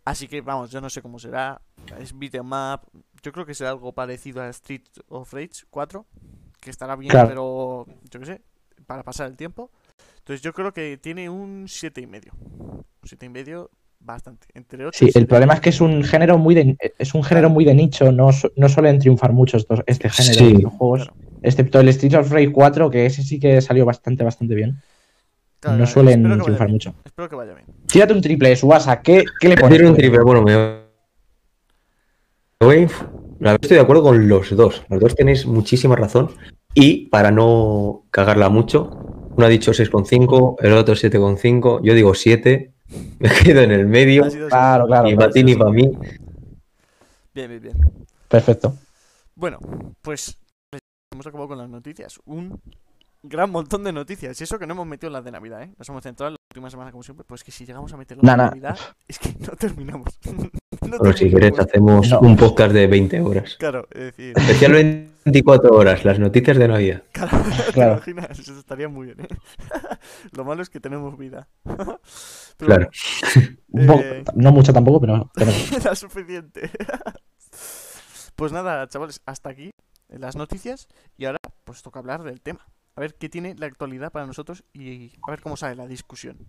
Así que vamos, yo no sé cómo será, es beat 'em up, yo creo que será algo parecido a Street of Rage 4, que estará bien, Claro. pero yo qué sé, para pasar el tiempo. Entonces yo creo que tiene un siete y medio. Un siete y medio bastante. Entre 8 Sí, el problema es que es un género muy de, es un género muy de nicho, no, no suelen triunfar mucho estos, este género Sí. de videojuegos, excepto el Streets of Rage 4, que ese sí que salió bastante, bastante bien. no suelen triunfar mucho. Espero que vaya bien. Tírate un triple, Subasa, ¿qué, qué le pones? Hacer un triple, bueno, me voy. La verdad estoy de acuerdo con los dos. Los dos tenéis muchísima razón. Y para no cagarla mucho, uno ha dicho 6,5, el otro 7,5. Yo digo 7. Me quedo en el medio. Claro, claro, Ni claro. para ti ni para mí. Bien, bien, bien. Perfecto. Bueno, pues hemos acabado con las noticias. Un gran montón de noticias. Y eso que no hemos metido en las de Navidad, ¿eh? Nos hemos centrado en la última semana como siempre. Pues que si llegamos a meterlo Nah, en nah. Navidad, es que no terminamos. no Bueno, si queréis, hacemos No. un podcast de 20 horas. Claro, es decir, Especial 24 horas, las noticias de Navidad. claro, ¿te Claro. imaginas? Eso estaría muy bien, ¿eh? Lo malo es que tenemos vida. Pero Claro. Eh. No mucho tampoco, pero, pero Era suficiente. pues nada, chavales, hasta aquí las noticias. Y ahora, pues toca hablar del tema. A ver qué tiene la actualidad para nosotros y a ver cómo sale la discusión.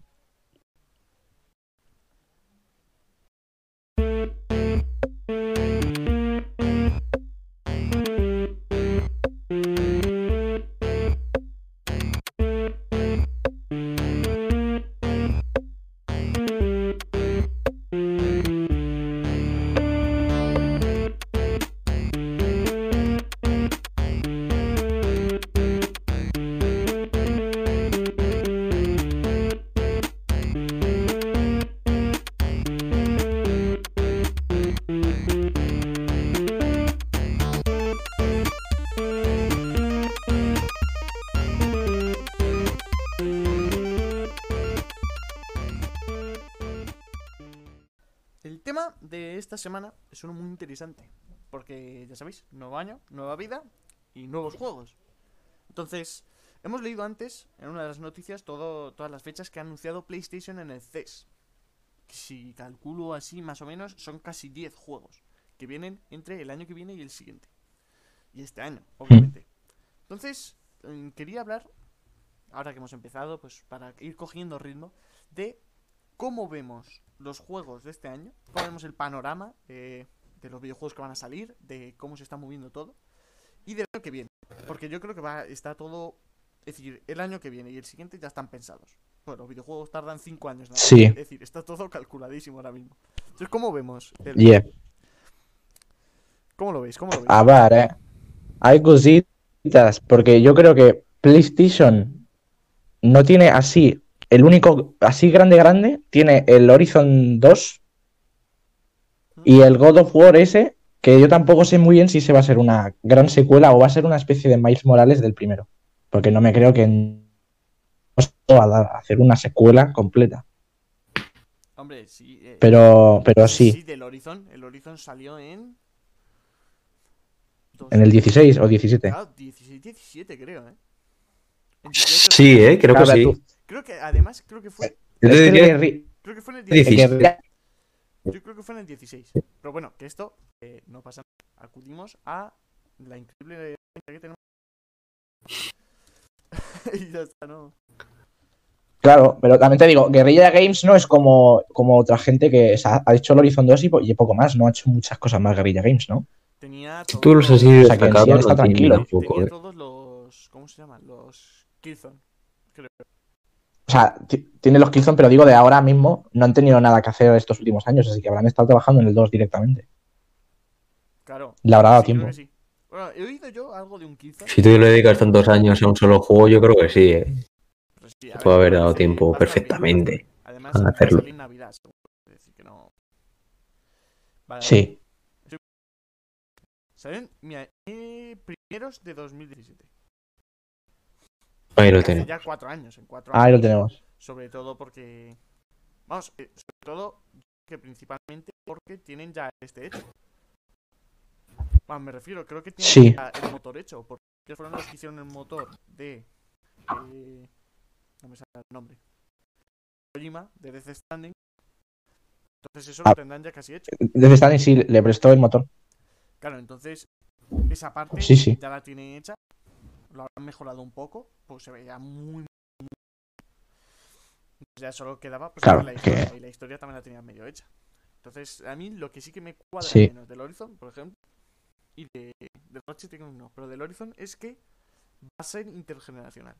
Esta semana es uno muy interesante. Porque, ya sabéis, nuevo año, nueva vida y nuevos juegos. Entonces, hemos leído antes, en una de las noticias, todo, todas las fechas que ha anunciado PlayStation en el CES. Si calculo así, más o menos, son casi 10 juegos. Que vienen entre el año que viene y el siguiente. Y este año, obviamente. Entonces, mm, quería hablar, ahora que hemos empezado, pues para ir cogiendo ritmo, de cómo vemos los juegos de este año, cómo vemos el panorama eh, de los videojuegos que van a salir, de cómo se está moviendo todo y del año que viene. Porque yo creo que va, está todo, es decir, el año que viene y el siguiente ya están pensados. Bueno, los videojuegos tardan 5 años. más. Sí. Es decir, está todo calculadísimo ahora mismo. Entonces, ¿cómo vemos? el- yeah. ¿Cómo lo veis? ¿Cómo lo veis? A ver, eh. Hay cositas, porque yo creo que PlayStation no tiene así, el único así grande, grande, tiene el Horizon 2 y el God of War ese, que yo tampoco sé muy bien si se va a ser una gran secuela o va a ser una especie de Miles Morales del primero, porque no me creo que va a hacer una secuela completa, Hombre, sí. eh, pero, pero sí, Sí, del Horizon. El Horizon salió en... en el 16 o 17. Claro, 16, 17 creo, ¿eh? En 18, Sí, eh, creo que sí. tú. Creo que además, creo que fue... Que Creo que fue en el 16. 16. que- Yo creo que fue en el 16. Pero bueno, que esto eh, no pasa nada. Acudimos a la increíble que tenemos. y ya está, ¿no? Claro, pero también te digo, Guerrilla Games no es como, como otra gente que o sea, ha hecho el Horizon 2 y, po- y poco más, no ha hecho muchas cosas más Guerrilla Games, ¿no? tenía todos así los- O sea, que está tranquilo. tampoco, tenía eh. todos los. ¿Cómo se llaman? Los Killzone. Creo. O sea, ti- tiene los Killzone, pero digo de ahora mismo, no han tenido nada que hacer estos últimos años, así que habrán estado trabajando en el 2 directamente. Claro. Le habrá dado Sí, tiempo. sí. Bueno, he oído yo algo de un Killzone. Si tú le dedicas tantos años a un solo juego, yo creo que sí, eh. pero sí, a puede haber dado tiempo perfectamente. Además, a hacerlo. Navidad, decir, que no. Vale, Sí. Salen mira, eh, primeros de 2017. Ahí lo tenemos. ya cuatro años. En cuatro años. Ahí lo tenemos. Sobre todo porque. Vamos, eh, sobre todo que principalmente porque tienen ya este hecho. Vamos, me refiero, creo que tienen Sí. ya el motor hecho. Porque ellos fueron los que hicieron el motor de. eh, no me sale el nombre. Kojima, de Death Stranding. Entonces eso Ah. lo tendrán ya casi hecho. Desde Stanley sí le prestó el motor. Claro, entonces esa parte Sí, sí. ya la tienen hecha. Lo han mejorado un poco, pues se veía muy, muy... Ya solo quedaba pues, Claro, la que- historia, y la historia también la tenían medio hecha. Entonces, a mí lo que sí que me cuadra Sí. menos del Horizon, por ejemplo, y de, de Ratchet no, pero del Horizon es que va a ser intergeneracional.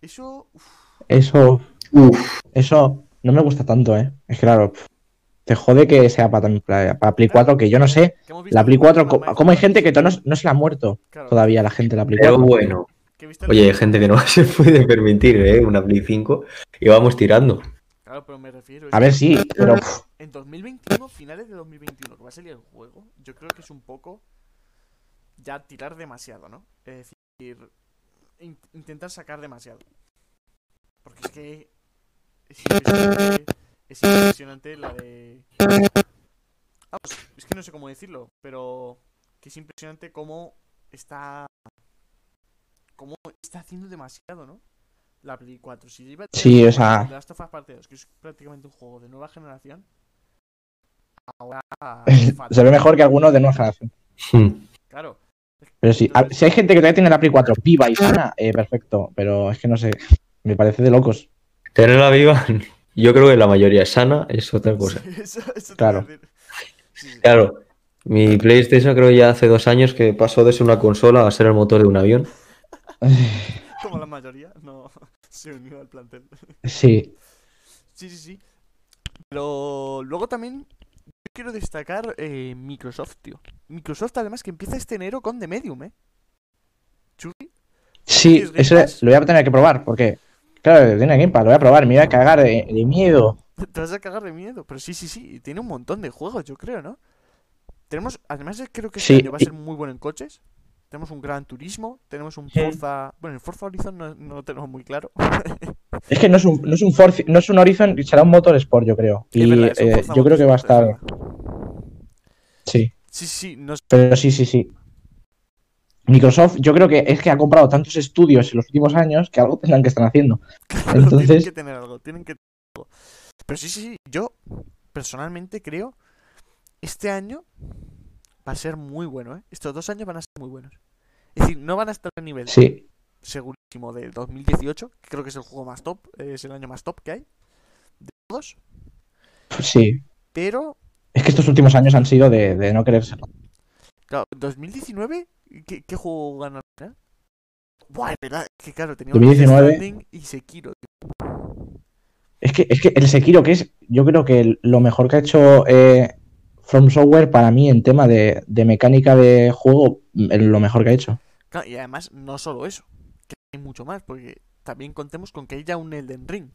Eso, uf, Eso, Uf, eso no me gusta tanto, ¿eh? Es claro, te jode que sea para, para, para Play 4, que yo no sé, que la Play el 4, juego co- de la ¿cómo hay gente que no, no se la ha muerto claro, todavía la gente de la Play pero 4? bueno. que he visto el- Oye, hay gente que no se puede permitir, ¿eh? Una Play 5 y vamos tirando. Claro, pero me refiero... A ver, que sí, pero En 2021, finales de 2021, que va a salir el juego, yo creo que es un poco ya tirar demasiado, ¿no? Es decir, in- intentar sacar demasiado. Porque es que es impresionante, es impresionante la de... Vamos, es que no sé cómo decirlo, pero que es impresionante cómo está... cómo está haciendo demasiado, ¿no? La Play 4. Si iba a tener Sí, o sea- de Last of Us Part 2, que es prácticamente un juego de nueva generación, ahora se ve mejor que algunos de nueva generación. Hmm. Claro. Pero sí, a- si hay gente que todavía tiene la Play 4 viva y sana, eh, perfecto, pero es que no sé, me parece de locos. Tenerla viva, yo creo que la mayoría es sana, es otra cosa. Sí, eso- eso te Claro. iba a decir. Sí, sí. Claro, mi PlayStation creo ya hace dos años que pasó de ser una consola a ser el motor de un avión. Como la mayoría, no se unió al plantel. Sí, Sí, sí, sí. Pero luego también yo quiero destacar eh, Microsoft, tío. Microsoft además que empieza este enero con The Medium, ¿eh? Chugi. sí, ¿Tienes Game eso lo voy a tener que probar, porque, claro, tiene Game Pass, lo voy a probar, me voy a cagar de, de miedo. Te vas a cagar de miedo. Pero sí, sí, sí. Tiene un montón de juegos, yo creo, ¿no? Tenemos, además eh, creo que este Sí, año va a y- ser muy bueno en coches. Tenemos un Gran Turismo, tenemos un Sí. Forza... Bueno, el Forza Horizon no, no lo tenemos muy claro. Es que no es un, no es un, Forza- no es un Horizon, será un Motor Sport, yo creo. Y verdad, eh, yo creo que va a estar, sí, Sí, sí, no pero sí, sí, sí. Microsoft, yo creo que es que ha comprado tantos estudios en los últimos años que algo tendrán que estar haciendo. Claro, tienen Entonces- que tener algo, tienen que tener algo. Pero sí, sí, sí, yo personalmente creo este año va a ser muy bueno, ¿eh? Estos dos años van a ser muy buenos. Es decir, no van a estar a nivel Sí, segurísimo del 2018, que creo que es el juego más top, es el año más top que hay de todos, sí. pero Es que estos últimos años han sido de, de no quererse. claro, 2019, ¿qué, qué juego final? Buah, es verdad, que claro, tenía 2019. Death Stranding y Sekiro, tío. Es que, es que el Sekiro, que es, yo creo que lo mejor que ha hecho eh, From Software para mí en tema de, de mecánica de juego, mm, lo mejor que ha hecho. Claro, y además, no solo eso, que hay mucho más, porque también contemos con que hay ya un Elden Ring.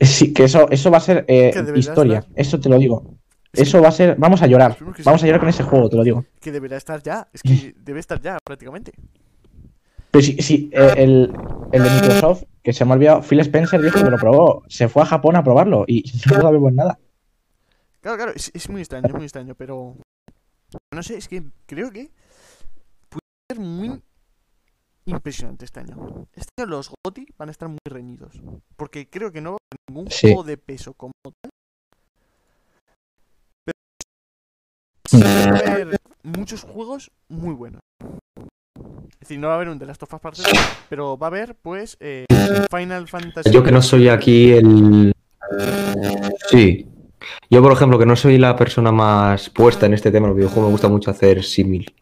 Sí, que eso, eso va a ser eh, historia, estar. eso te lo digo. Eso va a ser, vamos a llorar, vamos a llorar con ese juego, te lo digo. Que deberá estar ya, es que debe estar ya prácticamente. Pero sí, sí, eh, el, el de Microsoft, que se me ha olvidado, Phil Spencer dijo que lo probó, se fue a Japón a probarlo y no sabemos nada. Claro, claro, es, es muy extraño, es muy extraño, pero no sé, es que creo que puede ser muy impresionante este año. Este año los GOTY van a estar muy reñidos, porque creo que no va a haber ningún Sí. juego de peso como tal. Pero sí va a haber muchos juegos muy buenos. Es decir, no va a haber un The Last of Us Part 2, pero va a haber, pues, eh, Final Fantasy. Yo que no soy aquí el... Sí. Yo, por ejemplo, que no soy la persona más puesta en este tema, los videojuegos me gusta mucho hacer símil.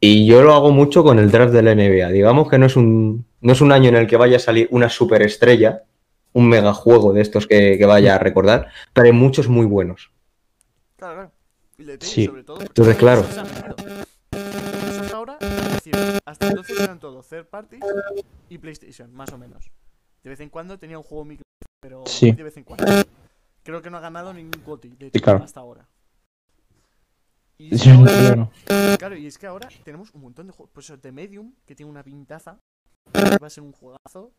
Y yo lo hago mucho con el draft de la NBA. Digamos que no es un, no es un año en el que vaya a salir una superestrella, un megajuego de estos que, que vaya a recordar, pero hay muchos muy buenos. Claro, claro. Sí. sobre todo. Entonces, claro. metido. Microsoft ahora, es decir, hasta entonces eran todo third party y PlayStation, más o menos. De vez en cuando tenía un juego Microsoft, pero Sí. de vez en cuando. Creo que no ha ganado ningún GOTY, de hecho, claro. hasta ahora. Y es que ahora-. Claro, y es que ahora tenemos un montón de juegos. Pues eso, de Medium, que tiene una pintaza. Va a ser un juegazo.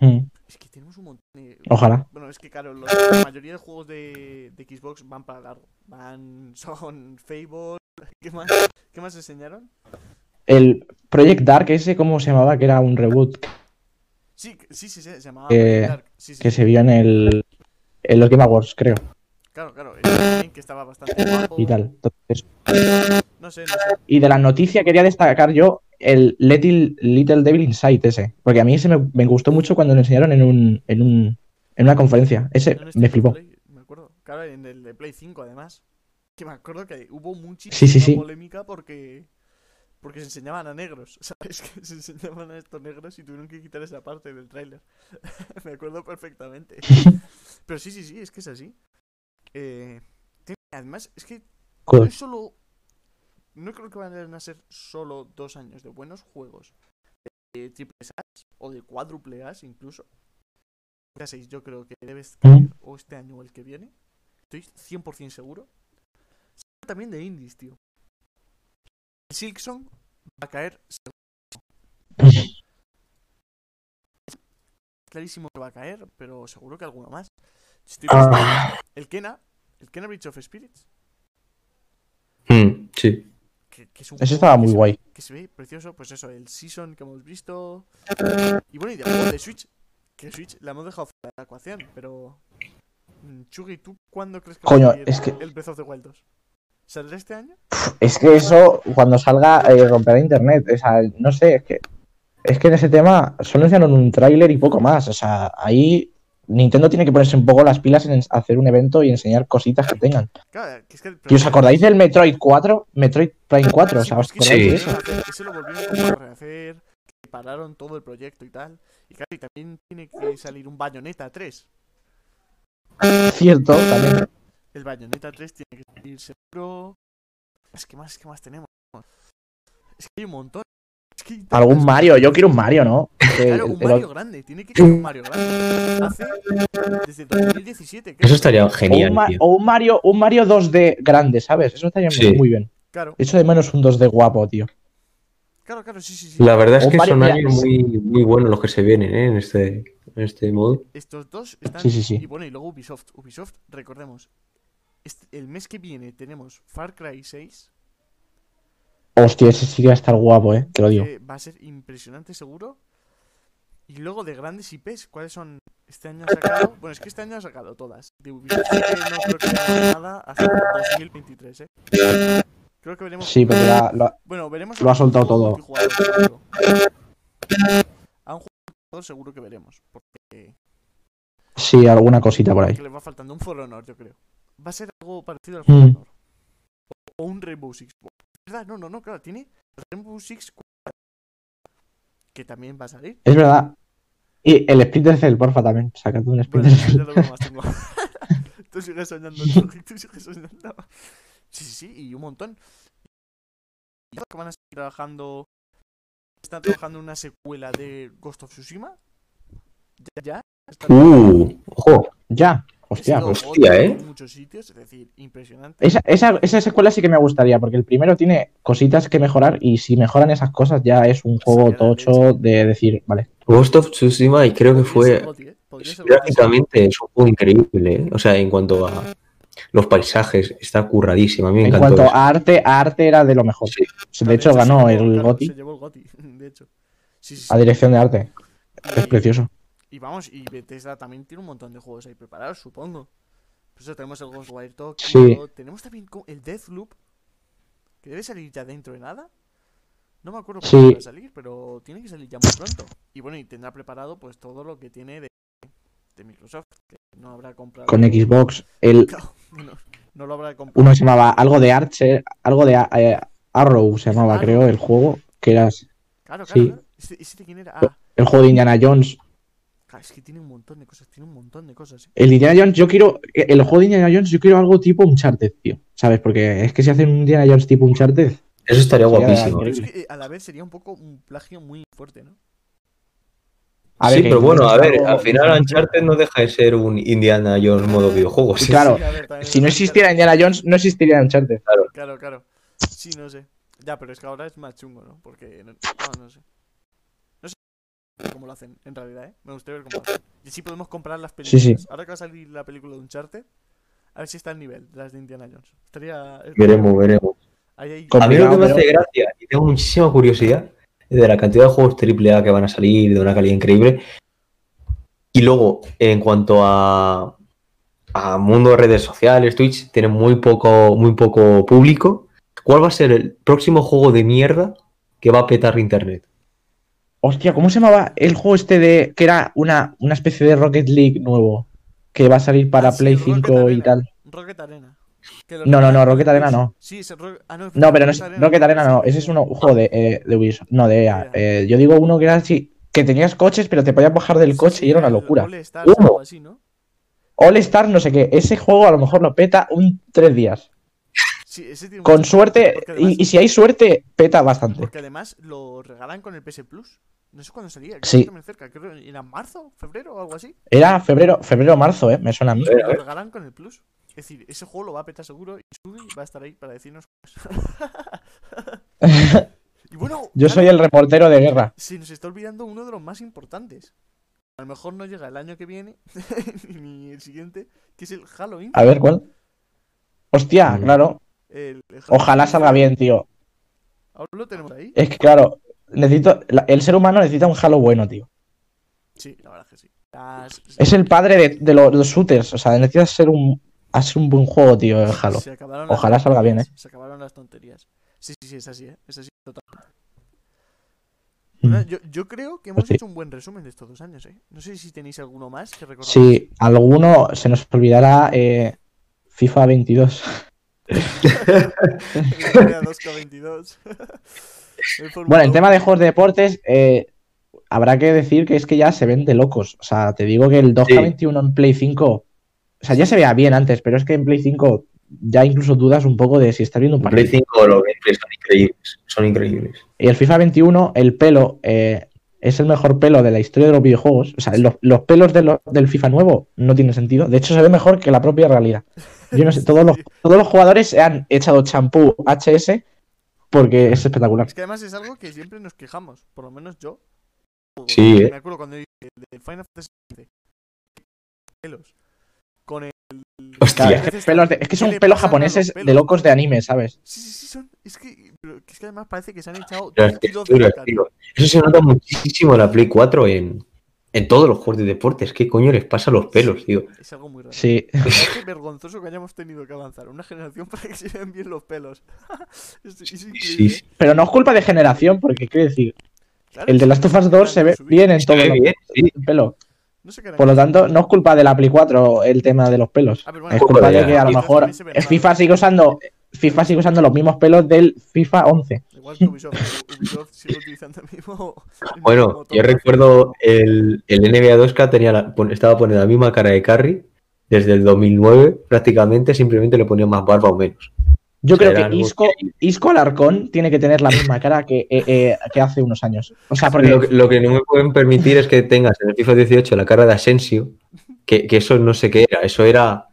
Mm, Es que tenemos un montón de. Ojalá. Bueno, es que claro, los- la mayoría de juegos de, de Xbox van para largo. Van. Son Fable. ¿Qué más? ¿Qué más enseñaron? El Project Dark, ese, ¿cómo se llamaba? Que era un reboot Sí, sí, sí, sí, se llamaba Que- Project Dark. Sí, sí, que sí. se vio en el en los Game Awards, creo, Claro, claro. también que estaba bastante guapo. y tal. Entonces, No sé, no sé. y de la noticia quería destacar yo el Little, Little Devil Inside ese, porque a mí ese me, me gustó mucho cuando lo enseñaron en un en un en una conferencia. Ese me flipó. Play, me acuerdo. Claro, en el de Play 5 además. Que me acuerdo que hubo muchísima Sí, sí, sí. polémica porque. Porque se enseñaban a negros, ¿sabes? Que se enseñaban a estos negros y tuvieron que quitar esa parte del tráiler. me acuerdo perfectamente. Pero sí, sí, sí, es que es así. Eh, además, es que no es solo. No creo que vayan a ser solo dos años de buenos juegos. De triple A o de cuádruple A incluso. Ya seis, yo creo que debes caer o este año o el que viene. Estoy 100% seguro. También de indies, tío. El Silksong va a caer seguro. Clarísimo que va a caer, pero seguro que alguno más. Estoy Ah, El Kena, el Kena Bridge of Spirits, Hmm, sí. Que, que es un ese juego estaba muy ve- guay. que se ve precioso, pues eso, el Season que hemos visto. Y bueno, y de de Switch, que Switch la hemos dejado fuera de la ecuación, pero. mm, Chugi, ¿tú cuándo crees que Coño, va a salir es que- el Breath of the Wild 2? ¿Saldrá este año? Es que eso, cuando salga, eh, romperá internet. O sea, no sé, es que. Es que en ese tema solo enseñaron un tráiler y poco más. O sea, ahí Nintendo tiene que ponerse un poco las pilas en hacer un evento y enseñar cositas que tengan. Claro, que es que el ¿Y os acordáis del Metroid 4? Metroid Prime 4, o Sí, sea, pues ¿os que acordáis Sí. de ese eso? lo volvieron a rehacer, que pararon todo el proyecto y tal. Y claro, y también tiene que salir un Bayonetta 3. Cierto, también. El Bayonetta 3 tiene que salir seguro. Es que más, es que más tenemos. Es que hay un montón. Algún. Mario, yo quiero un Mario, ¿no? Claro, un Mario grande. Tiene que ser un Mario grande. Hace desde 2017. creo. Eso estaría o, genial, un Ma- tío. o un Mario, un Mario 2D grande, ¿sabes? Eso estaría Sí. muy bien. Claro, Echo de menos un 2D guapo, tío. claro, claro, sí, sí, sí. La verdad es O que Mario- son mira, años muy, muy buenos los que se vienen ¿eh? en, este, en este modo. Estos dos están. Sí, sí, sí. Y bueno, y luego Ubisoft. Ubisoft, recordemos. este- el mes que viene tenemos Far Cry 6. Hostia, ese sí que va a estar guapo, ¿eh? Te lo digo. que va a ser impresionante seguro. Y luego de grandes IPs, ¿cuáles son? Este año ha sacado. Bueno, es que este año ha sacado todas. De Ubisoft no creo que haya nada hasta 2023, ¿eh? Creo que veremos. Sí, porque la- la- Bueno, veremos. lo ha soltado todo. A un multijugador seguro que veremos. Porque sí, alguna cosita por ahí. que le va faltando un For Honor, yo creo. Va a ser algo parecido al Mm. For Honor. O un Rainbow Six. ¿Verdad? No, no, no, claro, tiene Rainbow Six que también va a salir. Es verdad. Y el Splinter Cell, porfa, también. Sácate un Splinter Cell. tú sigues soñando, tú, sigues soñando. Sí, sí, sí, y un montón. Y que van a seguir trabajando. Están trabajando en una secuela de Ghost of Tsushima. Ya, ya. Uh, ojo. Ya. Hostia, sido pues. hostia, ¿eh? En muchos sitios, es decir, impresionante. Esa, esa, esa secuela sí que me gustaría, porque el primero tiene cositas que mejorar y si mejoran esas cosas ya es un juego tocho de decir, vale. Ghost of Tsushima y creo que fue Goti, Goti, gráficamente es un juego increíble, ¿eh? O sea, en cuanto a los paisajes, está curradísimo. A mí me En encantó. cuanto eso. a arte, a arte era de lo mejor. Sí. De hecho, ganó llevó- el claro, GOTY Se llevó el Goti, de hecho. Sí, sí, sí. a dirección de arte. Es precioso. Y vamos, y Bethesda también tiene un montón de juegos ahí preparados, supongo. Por eso tenemos el Ghostwire Tokyo, Sí. tenemos también el Deathloop, que debe salir ya dentro de nada. No me acuerdo Sí. cuándo va a salir, pero tiene que salir ya muy pronto. Y bueno, y tendrá preparado pues todo lo que tiene de, de Microsoft, que no habrá comprado. Con Xbox. El, bueno, No lo habrá comprado. Uno se llamaba algo de Archer, algo de eh, Arrow se llamaba, creo, el juego, que era Claro, claro. sí. claro. ¿Este, este quién era? Ah, el juego de Indiana Jones. Claro, es que tiene un montón de cosas. Tiene un montón de cosas. ¿eh? El Indiana Jones, yo quiero. El juego de Indiana Jones, yo quiero algo tipo Uncharted, tío. ¿Sabes? Porque es que si hacen un Indiana Jones tipo Uncharted. Eso estaría guapísimo. Es que eh, a la vez sería un poco un plagio muy fuerte, ¿no? A sí, ver, pero bueno, a ver, algo- al final Uncharted no deja de ser un Indiana Jones modo videojuegos. Sí, claro. Sí, a ver, también Si no existiera Indiana Jones, no existiría Uncharted. Claro, claro. Sí, no sé. Ya, pero es que ahora es más chungo, ¿no? Porque. No, no sé. Cómo lo hacen, en realidad, ¿eh? Me gustaría ver cómo lo hacen. Y sí podemos comprar las Sí, películas. sí. Ahora que va a salir la película de Uncharted, a ver si está al nivel de las de Indiana Jones. Estaría. Veremos, veremos. Ahí hay- Con- A mí lo que me hace gracia y tengo muchísima curiosidad de la cantidad de juegos AAA que van a salir de una calidad increíble. Y luego, en cuanto a, a mundo de redes sociales, Twitch tiene muy poco, muy poco público. ¿Cuál va a ser el próximo juego de mierda que va a petar internet? Hostia, ¿cómo se llamaba el juego este de. que era una, una especie de Rocket League nuevo? Que va a salir para Ah, Play Rocket 5 y tal. Rocket Arena. No, no, no, Rocket Arena no. Sí, es Ro- ah, no, pero no es Rocket Arena, no. Ese es un juego de, eh, de Ubisoft. No, de EA. Eh, yo digo uno que era así. Que tenías coches, pero te podías bajar del Sí, coche sí, y era una locura. All así, ¿no? All Star, no sé qué. Ese juego a lo mejor lo peta un tres días. Sí, ese tiene Con suerte, además- y, y si hay suerte, peta bastante. Porque además lo regalan con el PS Plus. No sé cuándo salía, creo Sí. que también cerca, creo que era marzo, febrero o algo así. Era febrero, febrero marzo, ¿eh? Me suena a mí. Lo ver. regalan con el Plus. Es decir, ese juego lo va a petar seguro y Subi va a estar ahí para decirnos cosas. y bueno, Yo claro, soy el reportero de guerra. se nos está olvidando uno de los más importantes. A lo mejor no llega el año que viene, ni el siguiente, que es el Halloween. A ver, ¿cuál? Hostia, Mm. claro. El- el Ojalá salga bien, tío. Ahora lo tenemos ahí. Es que, claro, necesito. la- el ser humano necesita un Halo bueno, tío. Sí, la verdad que sí. Las- Es el padre de, de los, de los shooters. O sea, necesitas ser un. Hacer un buen juego, tío, el Halo. Se acabaron las Ojalá salga bien, tonterías, Se acabaron las tonterías. Sí, sí, sí, es así, ¿eh? Es así, total. Bueno, yo, yo creo que hemos sí. hecho un buen resumen de estos dos años, ¿eh? No sé si tenéis alguno más que recordar. Sí, alguno se nos olvidará eh, FIFA 22. El 2K22. El Fórmula Bueno, en 1. tema de juegos de deportes, eh, habrá que decir que es que ya se ven de locos. O sea, te digo que el 2K21 en Play 5. O sea, ya se veía bien antes, pero es que en Play 5 ya incluso dudas un poco de si estás viendo un En Play partido. 5 los gameplays son increíbles. Son increíbles. Y el FIFA 21, el pelo, eh, es el mejor pelo de la historia de los videojuegos. O sea, los, los pelos de lo- del FIFA nuevo no tienen sentido. De hecho, se ve mejor que la propia realidad. Yo no sé, todos los, todos los jugadores se han echado champú HS porque es espectacular. Es que además es algo que siempre nos quejamos, por lo menos yo. Sí, ¿eh? Me acuerdo cuando dije el del Final Fantasy XV. Pelos. Con el. Hostia. Claro, es, que pelos de- es que ¿Qué son pelos japoneses de pelos? locos de anime, ¿sabes? Sí, sí, sí, son. Es que, pero es que además parece que se han echado Las 10 kilos de texturas, tío. Eso se nota muchísimo en la Play 4 en, en todos los juegos de deportes. ¿Qué coño les pasa a los pelos, tío? Es algo muy raro. Sí. Parece vergonzoso que hayamos tenido que avanzar una generación para que se vean bien los pelos. es, es increíble. Sí, sí. Pero no es culpa de generación, porque quiero decir, Claro, el de Last of Us sé 2 qué se ve bien en todo ve el bien, sí. pelo. No sé qué harán Por lo tanto, no es culpa de la Play 4 el tema de los pelos. A ver, bueno, Es culpa de que a lo mejor. FIFA sigue usando FIFA sigue usando los mismos pelos del FIFA 11. Igual que Ubisoft. Ubisoft sigue utilizando el mismo. el mismo Bueno, yo recuerdo el, el NBA 2K tenía la- estaba poniendo la misma cara de Carry desde el 2009 prácticamente, simplemente le ponía más barba o menos. Yo O sea, creo que Isco, Isco Alarcón tiene que tener la misma cara que, eh, eh, que hace unos años. O sea, porque Lo, que- lo que no me pueden permitir es que tengas en el FIFA 18 la cara de Asensio, que, que eso no sé qué era, eso era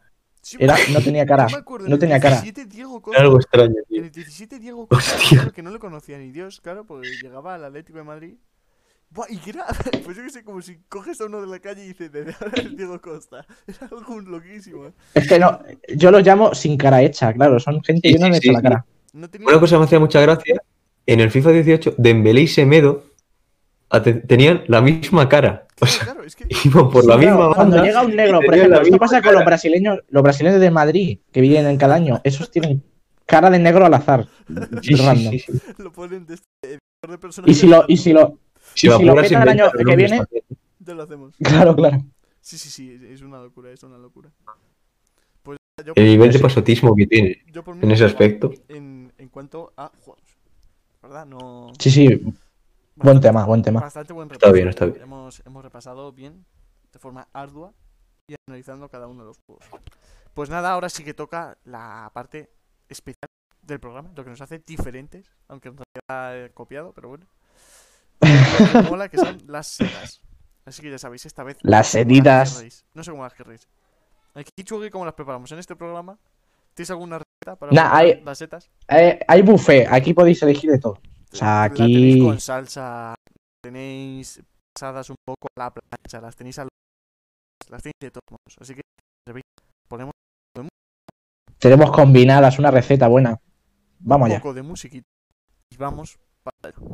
era, no tenía cara. me acuerdo, en No el tenía cara. 17 Diego Costa, algo extraño, tío. En el 17 Diego Costa, que no le conocía ni Dios, claro, porque llegaba al Atlético de Madrid. Buah, y que era, pues yo que sé, como si coges a uno de la calle y dices, de ahora es Diego Costa. Era algo loquísimo. ¿eh? es que no, yo los llamo sin cara hecha, claro, son gente Sí, que no sí, han sí, hecho la cara. No tenía... Una cosa que me hacía mucha gracia, en el FIFA 18, Dembélé y Semedo tenían la misma cara. O Claro, sea, claro, es que... iban por Sí, la claro, misma cuando banda. llega un negro, por ejemplo, esto pasa con los cara. brasileños, los brasileños de Madrid que vienen cada año, esos tienen cara de negro al azar. Sí, sí, random. sí, sí. Lo ponen de este editor de personajes. Y si lo, y si lo, Si Y si lo petan el año que viene-. Te lo hacemos. claro, claro. Sí, sí, sí, es- una locura, es una locura. Pues yo El nivel de pasotismo que tiene yo por mí en ese aspecto. En, en cuanto a juegos. ¿Verdad? No. Sí, sí, buen tema, buen tema. Bastante buen Está repaso. bien, está bien. Hemos, hemos repasado bien, de forma ardua, y analizando cada uno de los juegos. Pues nada, ahora sí que toca la parte especial del programa, lo que nos hace diferentes, aunque nos haya eh, copiado, pero bueno. Lo que mola que son las setas. Así que ya sabéis, esta vez. Las querréis, No sé cómo las querréis. Aquí, Chugui, ¿cómo las preparamos en este programa? ¿Tienes alguna receta para Nah, hay- las setas? Eh, hay buffet, aquí podéis elegir de todo. Sea, La tenéis aquí- con salsa, tenéis pasadas un poco a la plancha, las tenéis al las tenéis de todos modos. Así que ponemos Tenemos combinadas una receta buena. Vamos un allá. poco de musiquita y vamos para allá.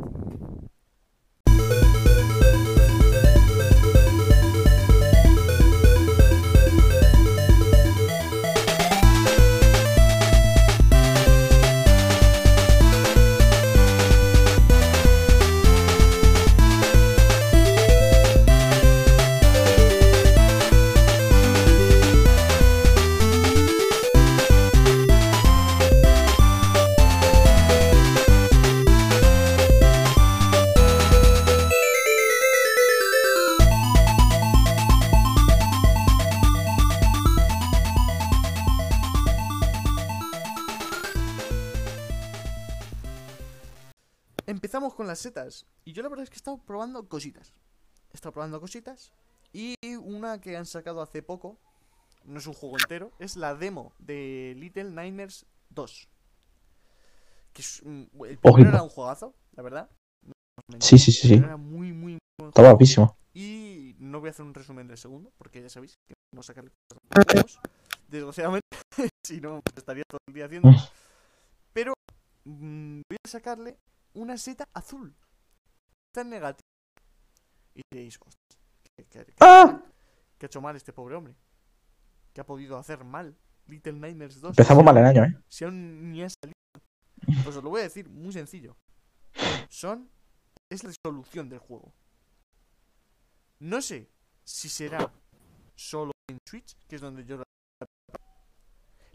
Empezamos con las setas. Y yo la verdad es que he estado probando cositas. He estado probando cositas. Y una que han sacado hace poco, no es un juego entero, es la demo de Little Nightmares 2. Que es, el primero Ojito. era un juegazo, la verdad. No Sí, sí, sí, sí. Era muy, muy Está juego. guapísimo. Y no voy a hacer un resumen del segundo, porque ya sabéis que cosas a los juegos. Desgraciadamente, si no, estaría todo el día haciendo. Mm. Pero mm, voy a sacarle una seta azul. Tan negativa. Y diréis, ostras, ¿qué, qué- qué- ¡Ah! ha hecho mal este pobre hombre? ¿Qué ha podido hacer mal? Little Nightmares 2. Empezamos mal el año, ¿eh? Si aún ni ha salido. Pues os lo voy a decir muy sencillo. Son. Es la solución del juego. No sé si será solo en Switch, que es donde yo la.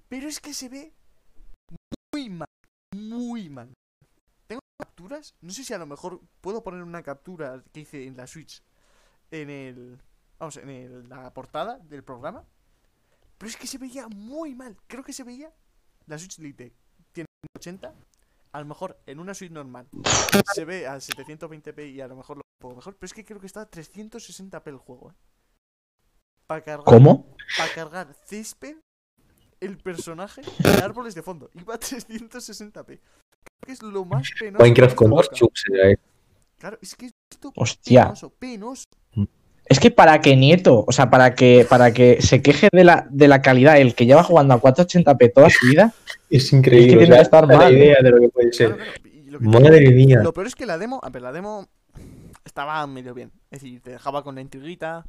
Pero es que se ve muy mal. Muy mal. Capturas. No sé si a lo mejor puedo poner una captura que hice en la Switch. En el. Vamos, en el- la portada del programa. Pero es que se veía muy mal. Creo que se veía. La Switch Lite tiene 80. A lo mejor en una Switch normal se ve a 720p y a lo mejor lo un poco mejor. Pero es que creo que está a 360p el juego. ¿eh? Para cargar, ¿Cómo? para cargar césped, el personaje y árboles de fondo. Iba a 360p. Creo que es lo más penoso. Minecraft con será, eh. Claro, es que es esto Hostia. penoso, penoso. Es que para que Nieto, o sea, para que, para que se queje de la, de la calidad, el que lleva jugando a 480p toda su vida, Es increíble. Es que tiene que estar la idea de lo que puede ser. claro, lo Madre mía. Lo peor es que la demo, a ver, la demo estaba medio bien. Es decir, te dejaba con la intriguita,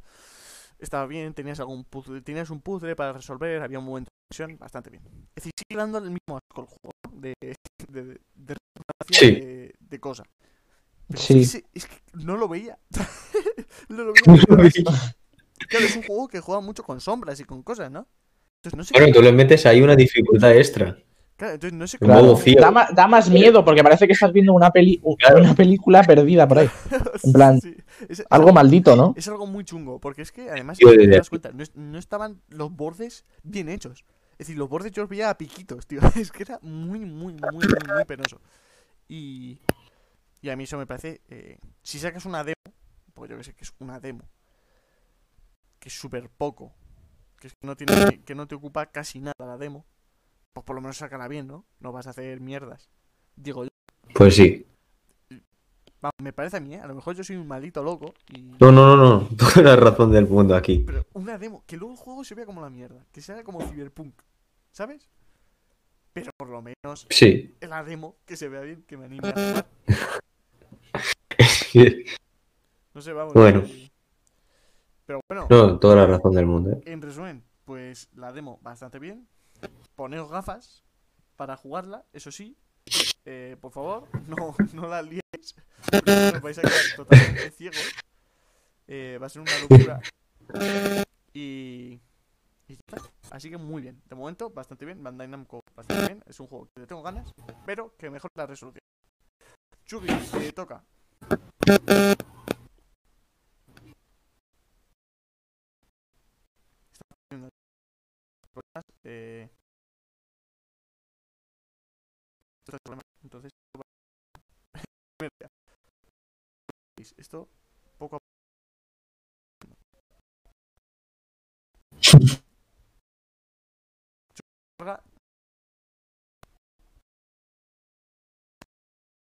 estaba bien, tenías algún puzzle, tenías un puzzle para resolver, había un momento de tensión, bastante bien. Es decir, sigue dando el mismo asco al juego, ¿no? de, de, de, de, Sí. de, de cosa. Pero Sí. Es, que, se- es que no lo veía. no lo veía. No lo porque además- veía. Claro, es un juego que juega mucho con sombras y con cosas, ¿no? Entonces no sé, Bueno, tú le metes ahí una dificultad extra. claro, entonces no sé Claro. cómo... ciego. da, más miedo porque parece que estás viendo una, peli, Claro. una película perdida por ahí. En plan, Sí, es- es Algo maldito, ¿no? Es algo muy chungo, porque es que además, Tío, si te desde das aquí. cuenta, no, es- no estaban los bordes bien hechos. Es decir, los bordes yo los veía a piquitos, tío. Es que era muy, muy, muy, muy, muy penoso. Y, y a mí eso me parece... eh, si sacas una demo, pues yo que sé que es una demo, que es súper poco, que, es que, no tiene, que no te ocupa casi nada la demo, pues por lo menos sácala bien, ¿no? No vas a hacer mierdas. Digo yo. Pues sí. Vamos, me parece a mí, ¿eh? A lo mejor yo soy un maldito loco y... No, no, no, no. Toda la razón del mundo aquí. Pero una demo, que luego el juego se vea como la mierda, que sea como Cyberpunk, ¿sabes? Pero por lo menos Sí. la demo que se vea bien, que me anime a jugar. No sé, vamos. Bueno. y- Pero bueno, No, toda la razón del mundo. ¿eh? en resumen, pues la demo bastante bien. Poneos gafas para jugarla, eso sí. Eh, por favor, no, no la liéis. Os vais a quedar totalmente ciegos. Eh, va a ser una locura. Y. Así que muy bien. De momento, bastante bien. Bandai Namco, bastante bien. Es un juego que le tengo ganas, pero que mejor la resolución. Chugi, te toca. Entonces, esto poco a poco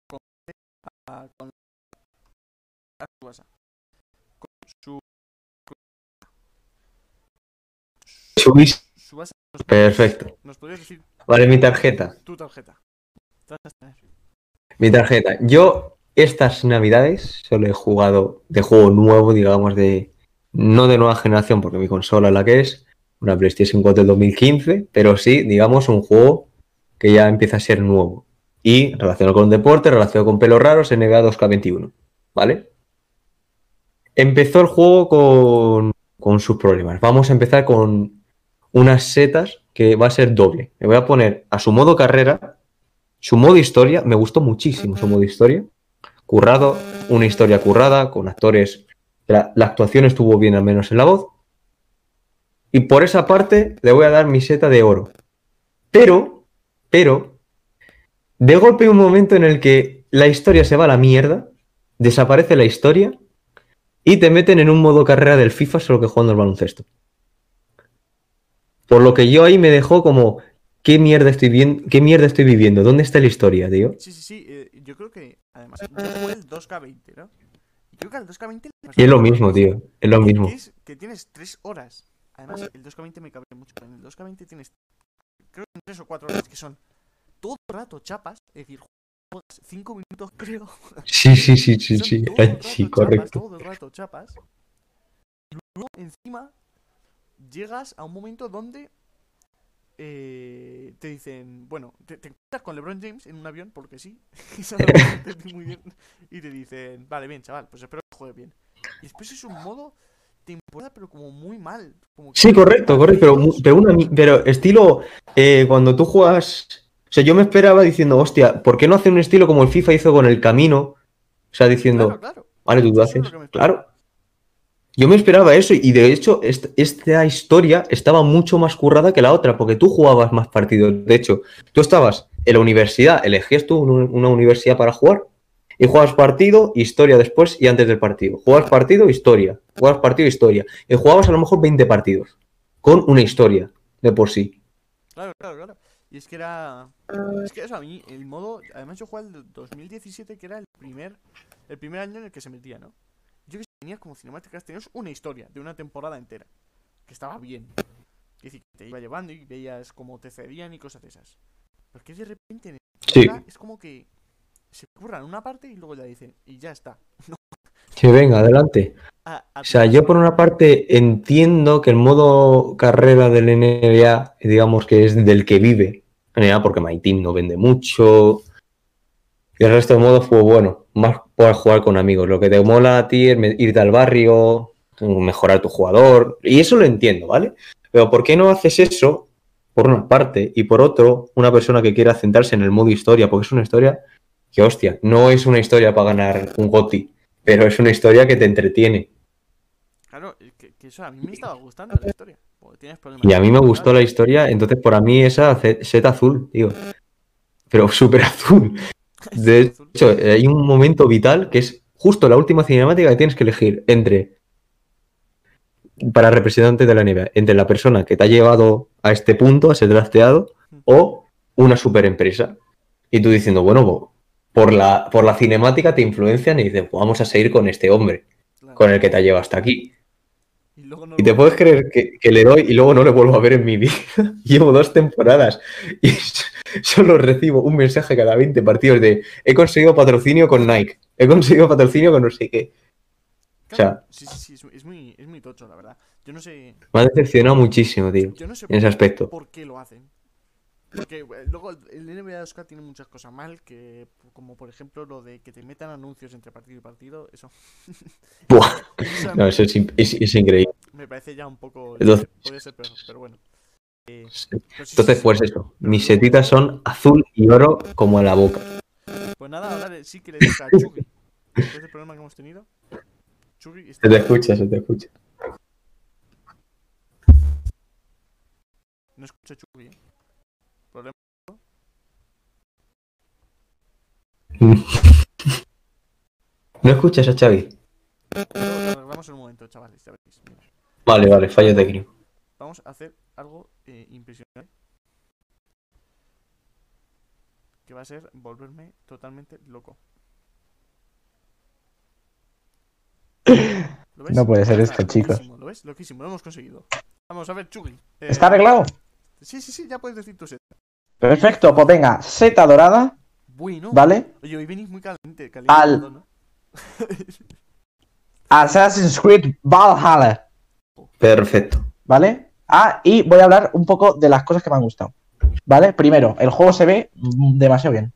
con, a- con a su casa. Con su Subís. su base. ¿Nos podrías- Perfecto. ¿Nos podrías decir Vale, mi tarjeta. tu tarjeta? Mi tarjeta. Yo estas navidades solo he jugado de juego nuevo, digamos, de no de nueva generación, porque mi consola es la que es, una PlayStation 4 del 2015, pero sí, digamos, un juego que ya empieza a ser nuevo. Y relacionado con deporte, relacionado con pelos raros, NBA 2K21. ¿Vale? Empezó el juego con, con sus problemas. Vamos a empezar con unas setas que va a ser doble. Me voy a poner a su modo carrera su modo historia, me gustó muchísimo su modo historia. Currado, una historia currada, con actores. La actuación estuvo bien, al menos en la voz. Y por esa parte le voy a dar mi seta de oro. Pero, pero, de golpe hay un momento en el que la historia se va a la mierda, desaparece la historia y te meten en un modo carrera del FIFA solo que jugando al baloncesto. Por lo que yo ahí me dejó como, ¿qué mierda estoy viendo? ¿Qué mierda estoy viviendo? ¿Dónde está la historia, tío? Sí, sí, sí. eh, yo creo que, además, yo jugué el 2K20, ¿no? Y creo que al 2K20 le pasó Y es lo mismo, tío. Es lo que- mismo. Que, es- que tienes 3 horas. Además, el 2K20 me cabe mucho. En el 2K20 tienes, creo que 3 o 4 horas que son todo el rato chapas. Es decir, juegas 5 minutos, creo. Sí, sí, sí, sí, Son sí. todo el rato Sí, chapas, correcto. todo el rato chapas. Y luego, encima, llegas a un momento donde eh, te dicen, bueno, te, te encuentras con LeBron James en un avión, porque sí, entendí muy bien, y te dicen, vale, bien, chaval, pues espero que juegues bien. Y después es un modo temporada, pero como muy mal. Como que Sí, correcto, correcto. Pero, pero, una, pero estilo, eh, cuando tú juegas. O sea, yo me esperaba diciendo, hostia, ¿por qué no hace un estilo como el FIFA hizo con el camino? O sea, diciendo, Claro, claro. vale, tú lo es lo haces. Claro. Yo me esperaba eso y de hecho est- esta historia estaba mucho más currada que la otra porque tú jugabas más partidos. De hecho, tú estabas en la universidad, elegías tú un- una universidad para jugar y jugabas partido, historia después y antes del partido. Jugabas partido, historia. Jugabas partido, historia. Y jugabas a lo mejor 20 partidos con una historia de por sí. Claro, claro, claro. Y es que era. Es que eso, a mí, el modo. Además, yo jugué el 2017, que era el primer. El primer año en el que se metía, ¿no? Yo que tenías como cinemáticas, tenías una historia de una temporada entera. Que estaba bien. Es decir, que te iba llevando y veías cómo te cedían y cosas de esas. Pero que de repente en el Sí. es como que se curran una parte y luego ya dicen, y ya está. Que venga, adelante. A- a O sea, yo por una parte entiendo que el modo carrera del NBA, digamos que es del que vive NBA, porque My Team no vende mucho. Y el resto de modos, pues bueno, más para jugar con amigos. Lo que te mola a ti es irte al barrio, mejorar tu jugador. Y eso lo entiendo, ¿vale? Pero ¿por qué no haces eso por una parte? Y por otro, una persona que quiera centrarse en el modo historia, porque es una historia que, hostia, no es una historia para ganar un GOTY, pero es una historia que te entretiene. Claro, que, que eso a mí me estaba gustando la historia. tienes Y a mí me gustó la historia, entonces para mí esa seta azul, tío. Pero súper azul. De hecho, hay un momento vital que es justo la última cinemática que tienes que elegir entre, para representante de la NBA, entre la persona que te ha llevado a este punto, a ser drafteado, o una super empresa. Y tú diciendo, bueno, por la, por la cinemática te influencian y dices, vamos a seguir con este hombre, Claro. con el que te ha llevado hasta aquí. Y luego no Y lo- te puedes creer que, que le doy y luego no le vuelvo a ver en mi vida. Llevo dos temporadas y solo recibo un mensaje cada 20 partidos de he conseguido patrocinio con Nike, he conseguido patrocinio con no sé qué. o sea- sí, sí, sí, es, es muy, es muy tocho, la verdad. Yo no sé, Me ha decepcionado muchísimo, tío, yo no sé en ese aspecto. por qué lo hacen. Porque eh, luego el el NBA 2K tiene muchas cosas mal, que como por ejemplo lo de que te metan anuncios entre partido y partido, eso. Buah, eso no, eso es, es- es increíble. me parece ya un poco... Entonces- Puede ser peor, pero bueno. Eh, pues Entonces, pues eso. Mis setitas son azul y oro como en la boca. Pues nada, ahora sí que le toca a Chugi. Después del problema que hemos tenido. Chugi está. Se te escucha, se te escucha. No escucha Chugi, ¿eh? Problema. ¿No escuchas a Xavi? Lo lo arreglamos en un momento, chavales. Vale, vale, fallo técnico. vamos a hacer algo eh, impresionante. Que va a ser volverme totalmente loco. ¿Lo ves? No puede ser esto, chicos. loquísimo, ¿Lo ves? Loquísimo, lo hemos conseguido. Vamos a ver, Chugi. eh, ¿Está arreglado? Sí, sí, sí, ya puedes decir tu set. Perfecto, pues venga, seta dorada, Bueno. ¿vale? Oye, hoy venís muy caliente, Al- caliente, ¿no? Assassin's Creed Valhalla, Perfecto. ¿vale? Ah, y voy a hablar un poco de las cosas que me han gustado, ¿vale? Primero, el juego se ve demasiado bien,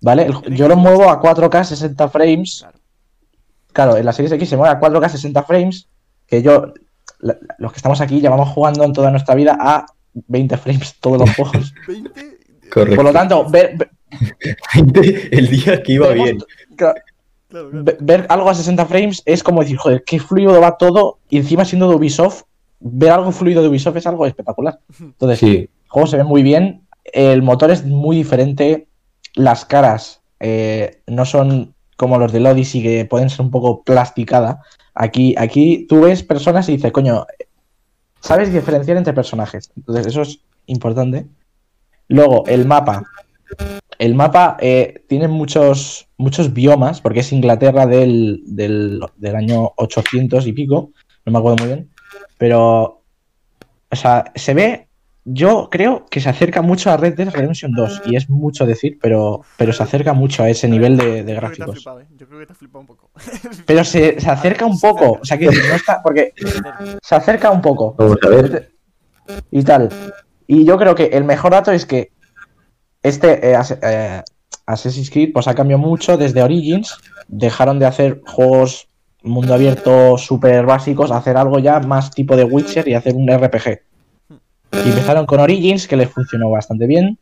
¿vale? El- yo lo muevo a 4K 60 frames, Claro. claro, en la Series X se mueve a 4K 60 frames, que yo, la- los que estamos aquí, llevamos jugando en toda nuestra vida a 20 frames todos los juegos. 20. Correcto. Por lo tanto, ver, ver- el día que iba bien. claro, Claro, claro. Ve- ver algo a 60 frames es como decir, joder, qué fluido va todo. Y encima siendo de Ubisoft, ver algo fluido de Ubisoft es algo espectacular. Entonces, Sí. el juego se ve muy bien. El motor es muy diferente. Las caras eh, no son como los del Odyssey, que pueden ser un poco plasticadas. Aquí, aquí tú ves personas y dices, coño, sabes diferenciar entre personajes. Entonces, eso es importante. Luego, el mapa. El mapa eh, tiene muchos, muchos biomas, porque es Inglaterra del, del, del año 800 y pico, no me acuerdo muy bien, pero, o sea, se ve, yo creo que se acerca mucho a Red Dead Redemption 2, y es mucho decir, pero, pero se acerca mucho a ese nivel de, de gráficos. flipado. Yo creo que te has flipado un poco. Pero se, se acerca un poco, o sea, que no está, porque se acerca un poco. Vamos a ver. y tal. Y yo creo que el mejor dato es que este eh, As- eh, Assassin's Creed pues ha cambiado mucho desde Origins. Dejaron de hacer juegos mundo abierto súper básicos a hacer algo ya más tipo de Witcher y hacer un RPG. Y empezaron con Origins, que les funcionó bastante bien.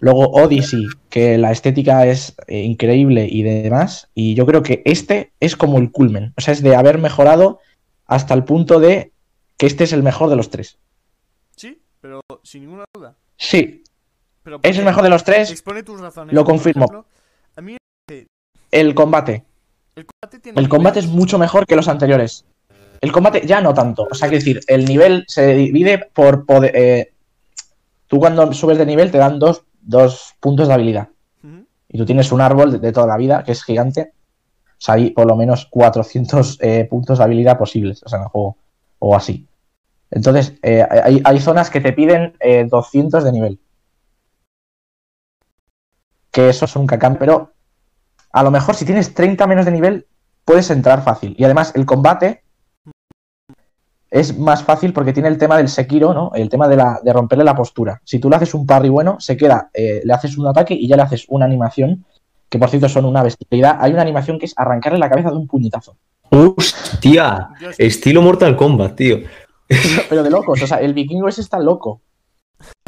Luego Odyssey, que la estética es eh, increíble y demás. Y yo creo que este es como el culmen. O sea, es de haber mejorado hasta el punto de que este es el mejor de los tres. Sí, pero sin ninguna duda. Sí, Pero es el mejor de los tres. Expone tus razones. Lo confirmo. ejemplo, a mí El combate. el combate tiene. El combate es mucho mejor que los anteriores. El combate ya no tanto. O sea, que decir, el nivel se divide por poder. eh, tú cuando subes de nivel te dan dos, dos puntos de habilidad. Y tú tienes un árbol de, de toda la vida que es gigante. O sea, hay por lo menos 400 eh, puntos de habilidad posibles o sea, en el juego. O así. Entonces, eh, hay, hay zonas que te piden eh, 200 de nivel. Que eso es un cacán, pero a lo mejor si tienes 30 menos de nivel, puedes entrar fácil. Y además, el combate es más fácil porque tiene el tema del Sekiro, ¿no? El tema de, la, de romperle la postura. Si tú le haces un parry bueno, se queda, eh, le haces un ataque y ya le haces una animación, que por cierto son una bestialidad. Hay una animación que es arrancarle la cabeza de un puñetazo. Hostia. Estilo Mortal Kombat, tío. Pero de locos, o sea, el vikingo ese está loco.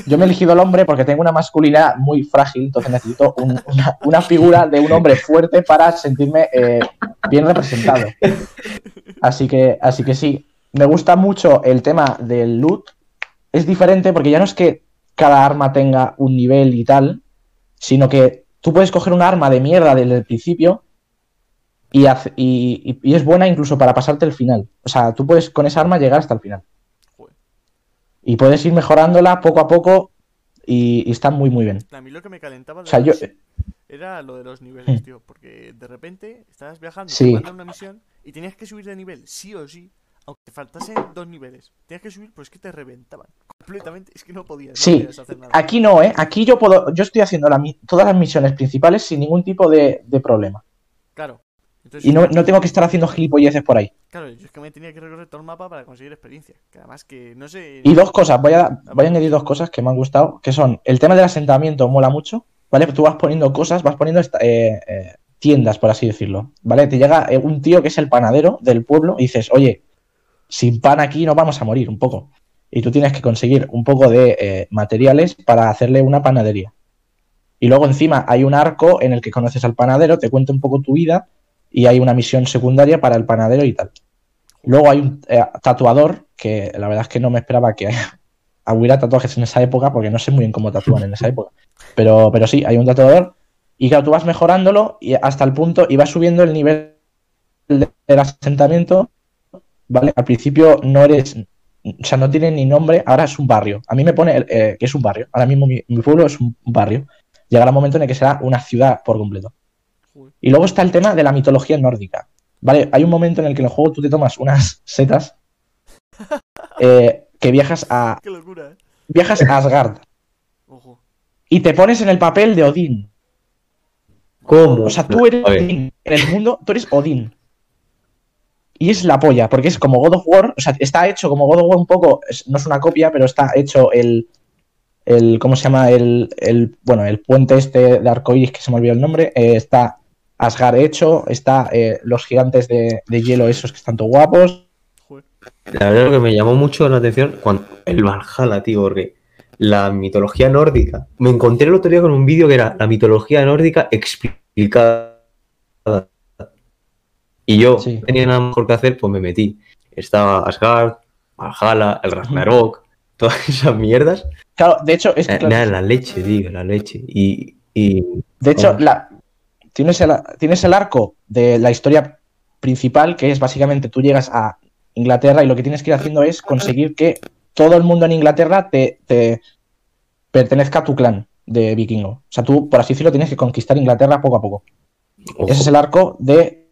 Yo me he elegido el hombre porque tengo una masculinidad muy frágil, entonces necesito un- una, figura de un hombre fuerte para sentirme eh, bien representado. Así que, así que sí, me gusta mucho el tema del loot. Es diferente porque ya no es que cada arma tenga un nivel y tal, sino que tú puedes coger un arma de mierda desde el principio y- y es buena incluso para pasarte el final. O sea, tú puedes con esa arma llegar hasta el final. Y puedes ir mejorándola poco a poco y, y está muy, muy bien. A mí lo que me calentaba O sea, yo... además era lo de los niveles, tío. Porque de repente estabas viajando, Sí. te mandan una misión y tenías que subir de nivel, sí o sí, aunque te faltasen dos niveles. Tenías que subir, pues es que te reventaban. Completamente, es que no podías, no Sí, podías hacer nada. Aquí no, ¿eh? Aquí yo puedo... Yo estoy haciendo la todas las misiones principales sin ningún tipo de, de problema. Claro. Entonces, Y no, no tengo que estar haciendo gilipolleces por ahí. Claro, yo es que me tenía que recorrer todo el mapa para conseguir experiencia. Que además que, no sé... Y dos cosas, voy a, voy a añadir dos cosas que me han gustado, que son el tema del asentamiento mola mucho, ¿vale? Tú vas poniendo cosas, vas poniendo esta- eh, eh, tiendas, por así decirlo, ¿vale? Te llega eh, un tío que es el panadero del pueblo y dices, oye, sin pan aquí nos vamos a morir un poco. y tú tienes que conseguir un poco de eh, materiales para hacerle una panadería. Y luego encima hay un arco en el que conoces al panadero, te cuenta un poco tu vida y hay una misión secundaria para el panadero y tal. Luego hay un eh, tatuador, que la verdad es que no me esperaba que hubiera tatuajes en esa época, porque no sé muy bien cómo tatúan en esa época. Pero, pero sí, hay un tatuador. Y claro, tú vas mejorándolo y hasta el punto, y vas subiendo el nivel del asentamiento. ¿Vale? Al principio no eres, o sea, no tiene ni nombre, ahora es un barrio. A mí me pone eh, que es un barrio. Ahora mismo mi, mi pueblo es un barrio. Llegará un momento en el que será una ciudad por completo. Y luego está el tema de la mitología nórdica. ¿Vale? Hay un momento en el que en el juego tú te tomas unas setas eh, que viajas a, Qué locura, ¿eh? viajas a Asgard Ojo. y te pones en el papel de Odín. ¿Cómo? O sea, tú eres Odín. En el mundo, tú eres Odín. Y es la polla, porque es como God of War. O sea, está hecho como God of War un poco. es- no es una copia, pero está hecho el. el ¿Cómo se llama? El, el. Bueno, el puente este de arcoiris, que se me olvidó el nombre. eh, está Asgard hecho. Está eh, los gigantes de, de hielo, esos que están todos guapos. La verdad lo que me llamó mucho la atención cuando el Valhalla, tío, porque la mitología nórdica. Me encontré el otro día con un vídeo que era la mitología nórdica explicada. Y yo Sí. no tenía nada mejor que hacer, pues me metí. Estaba Asgard, Valhalla, el Ragnarok, todas esas mierdas. Claro, de hecho, es Eh, que- Nada, la leche, tío, la leche. Y, y De hecho, la, tienes, el, tienes el arco de la historia principal, que es básicamente tú llegas a Inglaterra y lo que tienes que ir haciendo es conseguir que todo el mundo en Inglaterra te, te pertenezca a tu clan de vikingo. O sea, tú, por así decirlo, tienes que conquistar Inglaterra poco a poco. ojo, Ese es el arco de...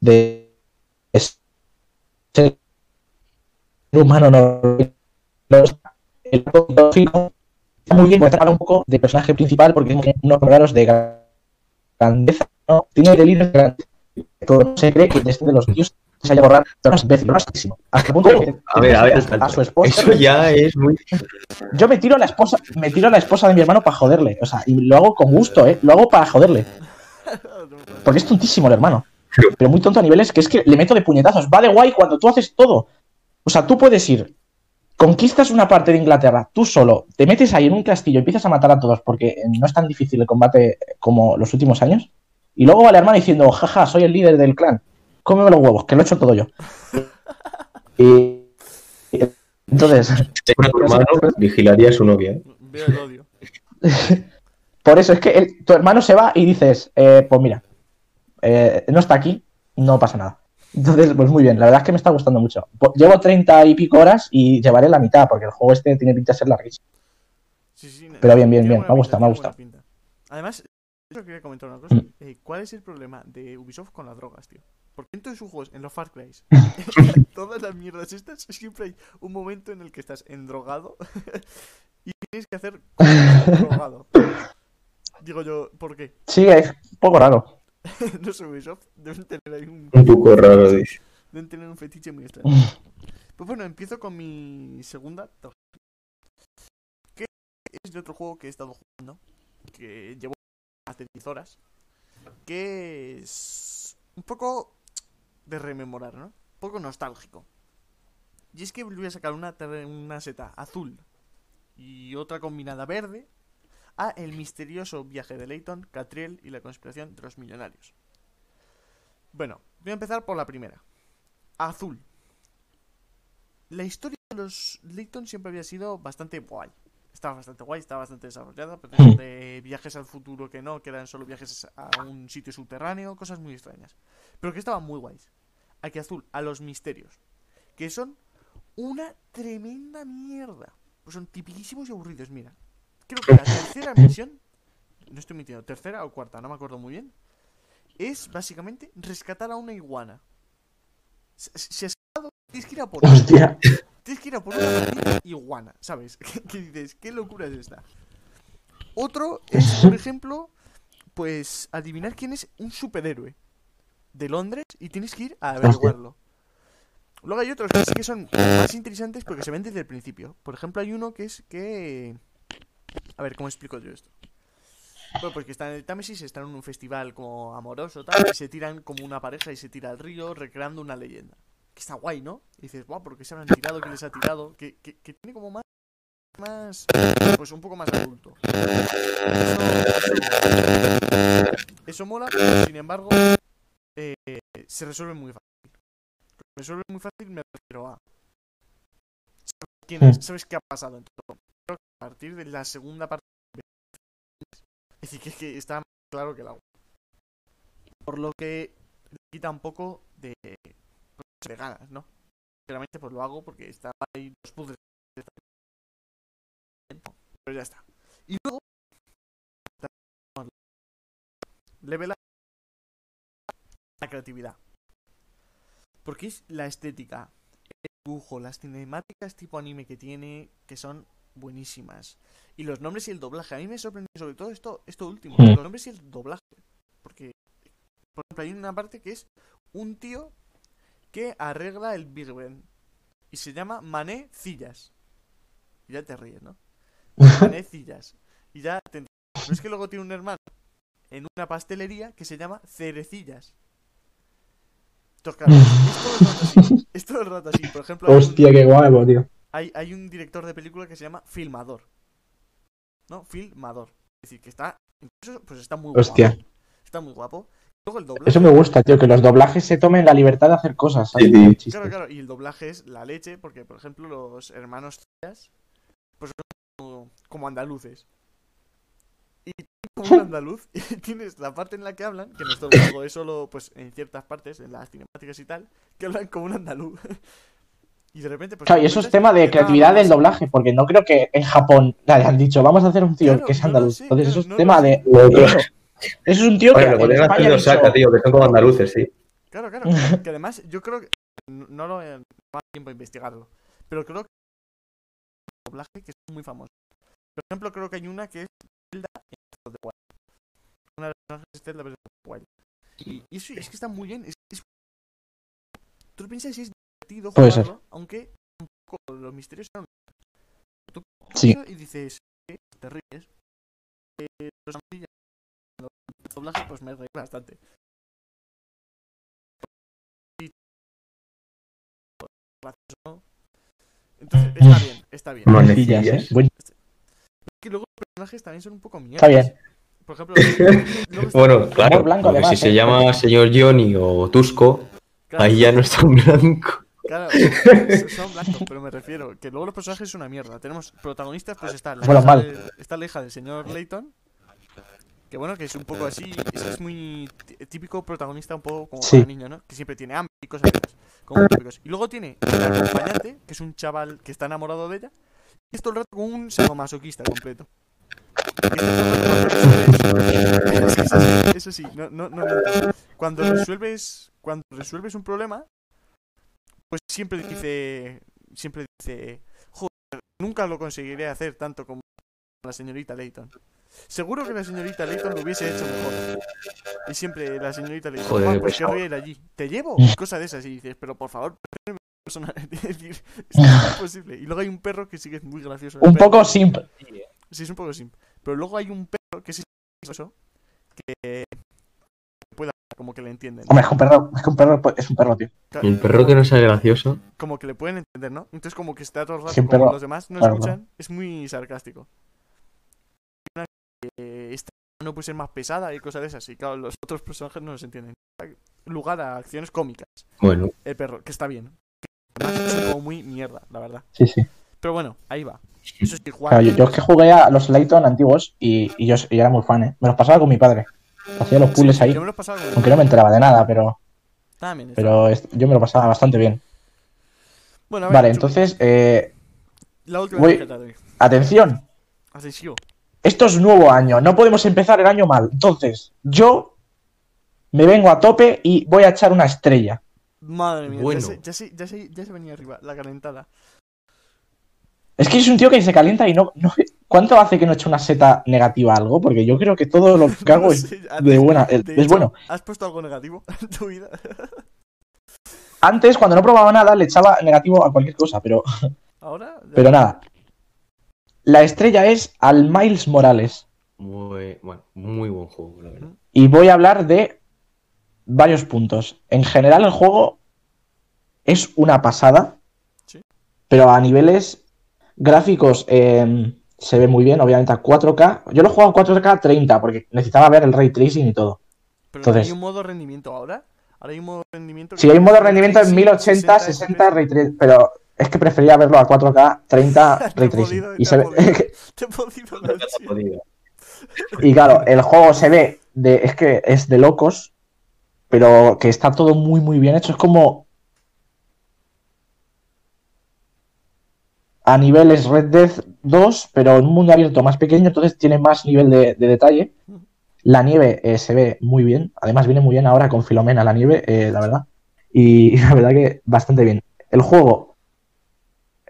de ser humano no el arco está muy bien porque habla un poco del personaje principal porque tiene unos raros de grandeza ¿no? tiene delirios de grandeza todo se cree que desde los dioses se haya borrado todas veces lo máximo hasta el punto de que A ver, a ver, a su esposa eso ya es muy. yo me tiro a la esposa, me tiro a la esposa de mi hermano para joderle. O sea, y lo hago con gusto, ¿eh? Lo hago para joderle. Porque es tontísimo el hermano. Pero muy tonto a niveles que es que le meto de puñetazos. Va de guay cuando tú haces todo. O sea, tú puedes ir, conquistas una parte de Inglaterra, tú solo, te metes ahí en un castillo y empiezas a matar a todos porque no es tan difícil el combate como los últimos años. Y luego va el hermano diciendo, jaja, soy el líder del clan. Cómeme los huevos, que lo he hecho todo yo. Y. y entonces. Tu hermano vigilaría a su novia. ¿eh? Veo el odio. Por eso es que el- tu hermano se va y dices, eh, pues mira, eh, no está aquí, no pasa nada. Entonces, pues muy bien, la verdad es que me está gustando mucho. Po- Llevo treinta y pico horas y llevaré la mitad, porque el juego este tiene pinta de ser larguísimo. Sí, sí, Pero bien, bien, bien, me ha gustado, me pinta. Además, yo quería comentar una cosa. Mm. Eh, ¿Cuál es el problema de Ubisoft con las drogas, tío? Porque en todos sus juegos, en los Far Cry, en todas las mierdas estas, siempre hay un momento en el que estás endrogado y tienes que hacer drogado. Digo yo, ¿por qué? Sí, es un poco raro. no sé, Ubisoft deben tener ahí un, Un poco raro, dice. deben tener un fetiche muy extraño. Pues bueno, empiezo con mi segunda top. Que es de otro juego que he estado jugando. Que llevo hace 10 horas. Que es un poco de rememorar, ¿no? Un poco nostálgico. Y es que volví a sacar una, una seta azul y otra combinada verde a El misterioso viaje de Leighton, Catriel y la conspiración de los millonarios. Bueno, voy a empezar por la primera. Azul. La historia de los Leighton siempre había sido bastante guay. Estaba bastante guay, estaba bastante desarrollada, pero eso de viajes al futuro que no, que eran solo viajes a un sitio subterráneo, cosas muy extrañas. Pero que estaban muy guays. Aquí azul, a los misterios. Que son una tremenda mierda. Pues son tipiquísimos y aburridos, mira. Creo que la tercera misión, no estoy mintiendo, tercera o cuarta, no me acuerdo muy bien, es básicamente rescatar a una iguana. Si si has escapado, tienes que ir a por. Hostia. Tienes que ir a por una iguana, ¿sabes? ¿Qué dices? ¿Qué locura es esta? Otro es, por ejemplo, pues adivinar quién es un superhéroe de Londres y tienes que ir a averiguarlo. Luego hay otros que sí que son más interesantes porque se ven desde el principio. Por ejemplo, hay uno que es que... A ver, ¿cómo explico yo esto? Bueno, pues que están en el Támesis, están en un festival como amoroso, tal, y se tiran como una pareja y se tira al río recreando una leyenda. Que está guay, ¿no? Y dices, guau, ¿por qué se habrán tirado? ¿Quién les ha tirado? Que, tiene como más, más, pues un poco más adulto. Eso, mola, pero sin embargo, eh, se resuelve muy fácil. Se resuelve muy fácil, me refiero a... ¿Sabes quién es? ¿Sabes qué ha pasado? Entonces, creo que a partir de la segunda parte es decir, que que está más claro que el agua. Por lo que quita un poco de, de ganas, ¿no? Sinceramente, pues lo hago porque está ahí los puzzles. Pero ya está. Y luego, level up la creatividad. Porque es la estética, el dibujo, las cinemáticas tipo anime que tiene, que son buenísimas. Y los nombres y el doblaje. A mí me sorprende sobre todo esto, esto último. Los nombres y el doblaje. Porque, por ejemplo, hay una parte que es un tío que arregla el Big Ben. Y se llama Mané Cillas. Y ya te ríes, ¿no? Mané Cillas. Y ya te entiendes. Pero es que luego tiene un hermano en una pastelería que se llama Cerecillas. Entonces, claro, es todo el rato así. Es todo el rato así. Por ejemplo, un- Hostia, qué guapo, tío. Hay, hay un director de película que se llama Filmador. ¿No? Filmador. Es decir, que está. incluso, Pues está muy Hostia. guapo. Está muy guapo. Luego el doblaje. Eso me gusta, tío, que los doblajes se tomen la libertad de hacer cosas. Claro, claro. Y el doblaje es la leche, porque, por ejemplo, los hermanos Cillas, pues son como, como andaluces. Y como un andaluz, y tienes la parte en la que hablan, que no es todo el juego, es solo pues en ciertas partes, en las cinemáticas y tal, que hablan como un andaluz. Y de repente, pues. Claro, y eso es tema de que creatividad del doblaje, porque no creo que en Japón le hayan dicho, vamos a hacer un tío Claro, que es no andaluz. sé, Entonces, eso es no tema de. Eso. Eso es un tío que Oye, lo en España de dicho, tío, que son como andaluces, sí. Claro, claro. Que además, yo creo que. No lo he más tiempo a investigarlo. Pero creo que. hay un doblaje que es muy famoso. Por ejemplo, creo que hay una que es Zelda en the Wild. Una de las personajes es Zelda the Wild. Y, y eso es que está muy bien. Es, es- Tú lo piensas es divertido Puede ser. jugarlo, aunque un poco los misterios son. Tú Sí. y dices, ¿qué? Te ríes. Eh, los amarillas, cuando el doblaje, pues me reí bastante. gracioso. Entonces, está bien, está bien. Manecillas. ¿eh? Buen- que luego los personajes también son un poco mierdas. Está bien. Por ejemplo, está- Bueno, claro, blanco, porque además, si se ¿eh? llama señor Johnny o Tusco, claro, ahí ya no es tan blanco. Claro, son- blancos, pero me refiero que luego los personajes son una mierda. Tenemos protagonistas, pues está la, Bueno, hija, mal. de- está la hija del señor Layton. Que bueno, que es un poco así, es, es muy tí- típico protagonista, un poco como Sí. para niño, ¿no? Que siempre tiene hambre y cosas como muy típicos. Y luego tiene el acompañante, que es un chaval que está enamorado de ella, y es todo el rato como un sadomasoquista completo. Es es así, Eso sí, no, no, no. Cuando resuelves, cuando resuelves un problema, pues siempre dice, siempre dice, joder, nunca lo conseguiré hacer tanto como la señorita Layton. Seguro que la señorita Layton lo hubiese hecho mejor. Y siempre la señorita le dice, Joder, "Juan, qué pues pesado. querría ir allí. ¿Te llevo? Cosas de esas. Y dices, pero por favor, persona. Es decir, es imposible. Y luego hay un perro que sí que es muy gracioso. Un perro. poco simp. Sí, es un poco simple. Pero luego hay un perro que es gracioso que como que le entienden. Hombre, es un perro, es un perro es un perro, tío. Y el perro que no sea gracioso. Como que le pueden entender, ¿no? Entonces como que está todo el rato, Sí, un como perro- los demás no claro, escuchan, es muy sarcástico. Una que esta no puede ser más pesada y cosas de esas. Y claro, los otros personajes no los entienden. Lugar a acciones cómicas. Bueno, El perro, que está bien. Además, es como muy mierda, la verdad. Sí, sí. Pero bueno, ahí va. Eso sí, Claro, yo, yo es que jugué a los Layton antiguos y, y yo, y yo era muy fan, ¿eh? Me los pasaba con mi padre. Hacía los puzzles ahí. Yo me Aunque no me enteraba de nada, pero, También pero yo me lo pasaba bastante bien. Bueno, a ver, Vale, Chupi, entonces, eh, La última voy- tarjeta de hoy. atención. Atención. Esto es nuevo año, no podemos empezar el año mal. Entonces, yo me vengo a tope y voy a echar una estrella. Madre mía, Bueno. ya, sé, ya, sé, ya, sé, ya se venía arriba, la calentada. Es que es un tío que se calienta y no, no- ¿Cuánto hace que no he hecho una seta negativa a algo? Porque yo creo que todo lo que hago No es de buena. de Es hecho, bueno. ¿Has puesto algo negativo en tu vida? Antes, cuando no probaba nada, le echaba negativo a cualquier cosa, pero, Ahora. ya- pero nada. La estrella es al Miles Morales. Muy, bueno, muy buen juego, la verdad. Y voy a hablar de varios puntos. En general, el juego es una pasada, Sí. pero a niveles gráficos eh, se ve muy bien, obviamente a 4K. Yo lo he jugado a 4K 30 porque necesitaba ver el ray tracing y todo. Pero Entonces- hay un modo rendimiento ahora. Ahora hay un modo rendimiento. Si hay un modo rendimiento en tracing, 1080, 60 ray tracing, pero es que prefería verlo a 4K 30 Te he ray tracing. se ve-. Te he podido y claro, el juego se ve de, es que es de locos, pero que está todo muy muy bien hecho. Es como a niveles Red Dead 2, pero en un mundo abierto más pequeño, entonces tiene más nivel de, de detalle. La nieve eh, se ve muy bien, además viene muy bien ahora con Filomena la nieve, eh, la verdad. Y la verdad que bastante bien. El juego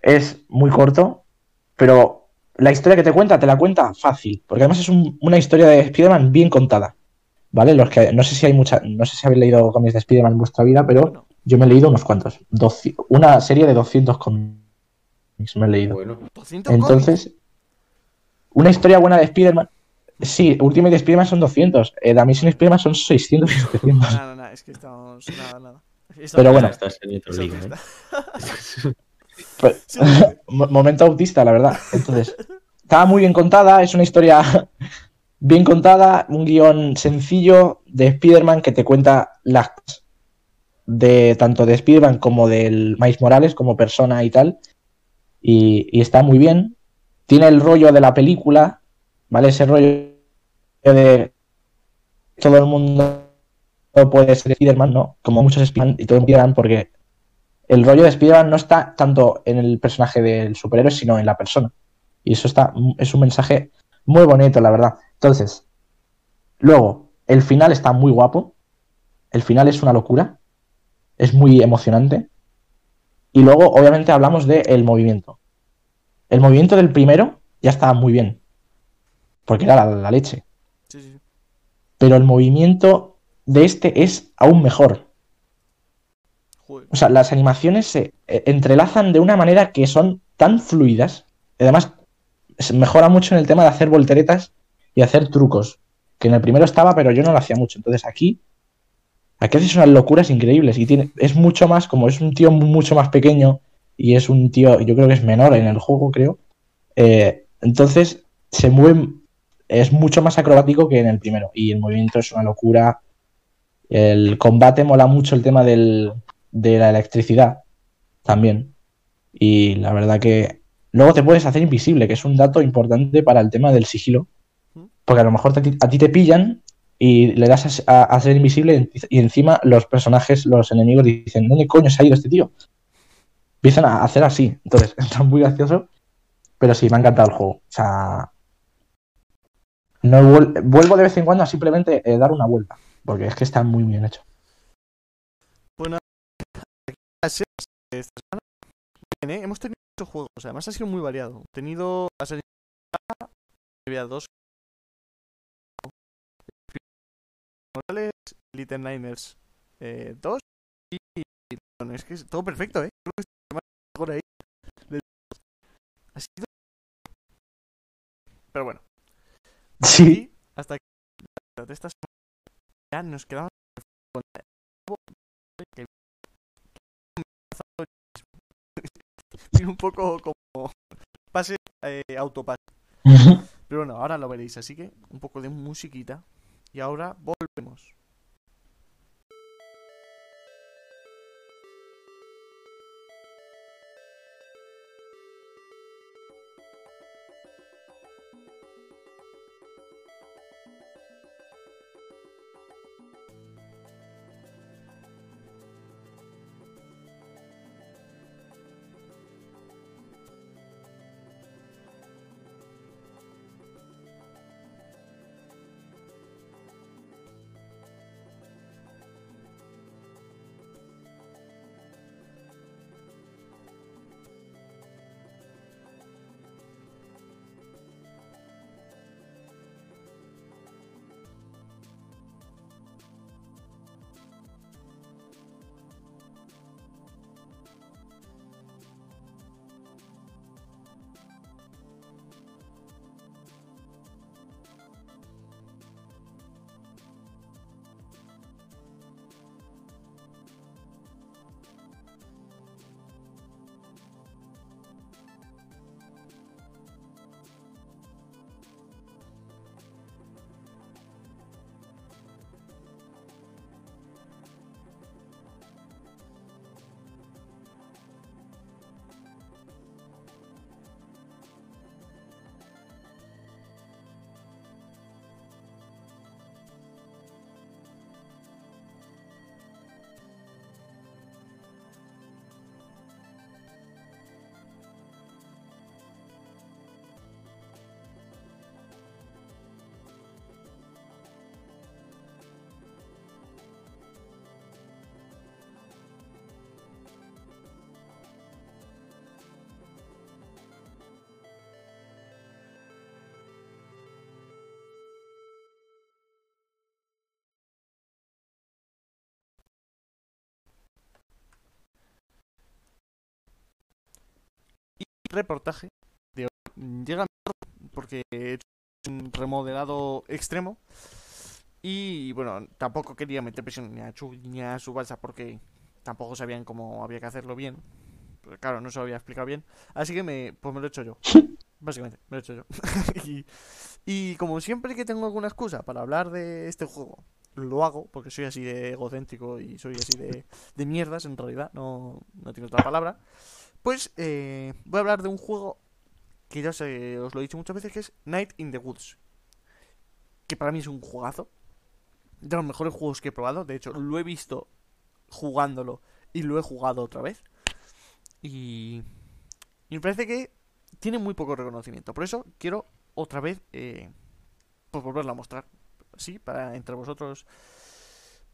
es muy corto, pero la historia que te cuenta, te la cuenta fácil, porque además es un- una historia de Spider-Man bien contada. ¿Vale? Los que, no sé si hay mucha, no sé si habéis leído cómics de Spider-Man en vuestra vida, pero yo me he leído unos cuantos. Doci- una serie de 200 cómics me he leído. Bueno, 200 cómics. Entonces, una historia buena de Spider-Man. Sí, Ultimate Spider-Man son 200. Eh, The Amazing Spider-Man son 600 y 700. Nada, nada, es que estamos. Nada, nada. Pero bueno. estás en otro eso ¿eh? momento autista, la verdad. Entonces, estaba muy bien contada, es una historia bien contada, un guion sencillo de Spider-Man que te cuenta las de tanto de Spider-Man como del Miles Morales como persona y tal. Y, y está muy bien. Tiene el rollo de la película, ¿vale? Ese rollo de todo el mundo puede ser Spider-Man, ¿no? Como muchos Spider-Man y todo Spider-Man porque el rollo de Spider-Man no está tanto en el personaje del superhéroe, sino en la persona. Y eso está, es un mensaje muy bonito, la verdad. Entonces, luego, el final está muy guapo. El final es una locura. Es muy emocionante. Y luego, obviamente, hablamos del movimiento. El movimiento del primero ya estaba muy bien. Porque era la, la leche. Sí, sí. Pero el movimiento de este es aún mejor. Joder. O sea, las animaciones se eh, entrelazan de una manera que son tan fluidas. Además, se mejora mucho en el tema de hacer volteretas y hacer trucos. Que en el primero estaba, pero yo no lo hacía mucho. Entonces aquí, aquí haces unas locuras increíbles. Y tiene, es mucho más, como es un tío mu- mucho más pequeño y es un tío, yo creo que es menor en el juego, creo. eh, entonces se mueve, es mucho más acrobático que en el primero. Y el movimiento es una locura. El combate mola mucho el tema del, de la electricidad también. Y la verdad que luego te puedes hacer invisible, que es un dato importante para el tema del sigilo. Porque a lo mejor te- a ti te pillan y le das a, a- a ser invisible y encima los personajes, los enemigos dicen, ¿dónde coño se ha ido este tío? Empiezan a hacer así. Entonces, está muy gracioso. Pero sí, me ha encantado el juego. O sea... No vuel- vuelvo de vez en cuando a simplemente eh, dar una vuelta. Porque es que está muy bien hecho. De esta semana, bien, ¿eh? Hemos tenido muchos juegos, además ha sido muy variado. Tenido Assassin's Creed 2, Little Niners eh, 2 y bueno, es que es todo perfecto, ¿eh? Creo que más mejor ahí. de- Ha sido... Pero bueno, Sí. y hasta aquí de esta semana ya nos quedamos con y un poco como pase eh, autopase. Pero bueno, ahora lo veréis, así que un poco de musiquita y ahora volvemos. Reportaje de hoy llega porque hecho un remodelado extremo y bueno, tampoco quería meter presión ni a Chu ni a su balsa porque tampoco sabían cómo había que hacerlo bien. Pero claro, no se lo había explicado bien. Así que me, pues me lo he hecho yo. Básicamente, me lo he hecho yo. y, y como siempre que tengo alguna excusa para hablar de este juego, lo hago porque soy así de egocéntrico y soy así de, de mierdas en realidad, no, no tiene otra palabra. Pues eh, voy a hablar de un juego que ya sé, os lo he dicho muchas veces, que es Night in the Woods. Que para mí es un juegazo. De los mejores juegos que he probado. De hecho, lo he visto jugándolo y lo he jugado otra vez. Y, y me parece que tiene muy poco reconocimiento. Por eso quiero otra vez eh, pues volverlo a mostrar. Sí, para entre vosotros.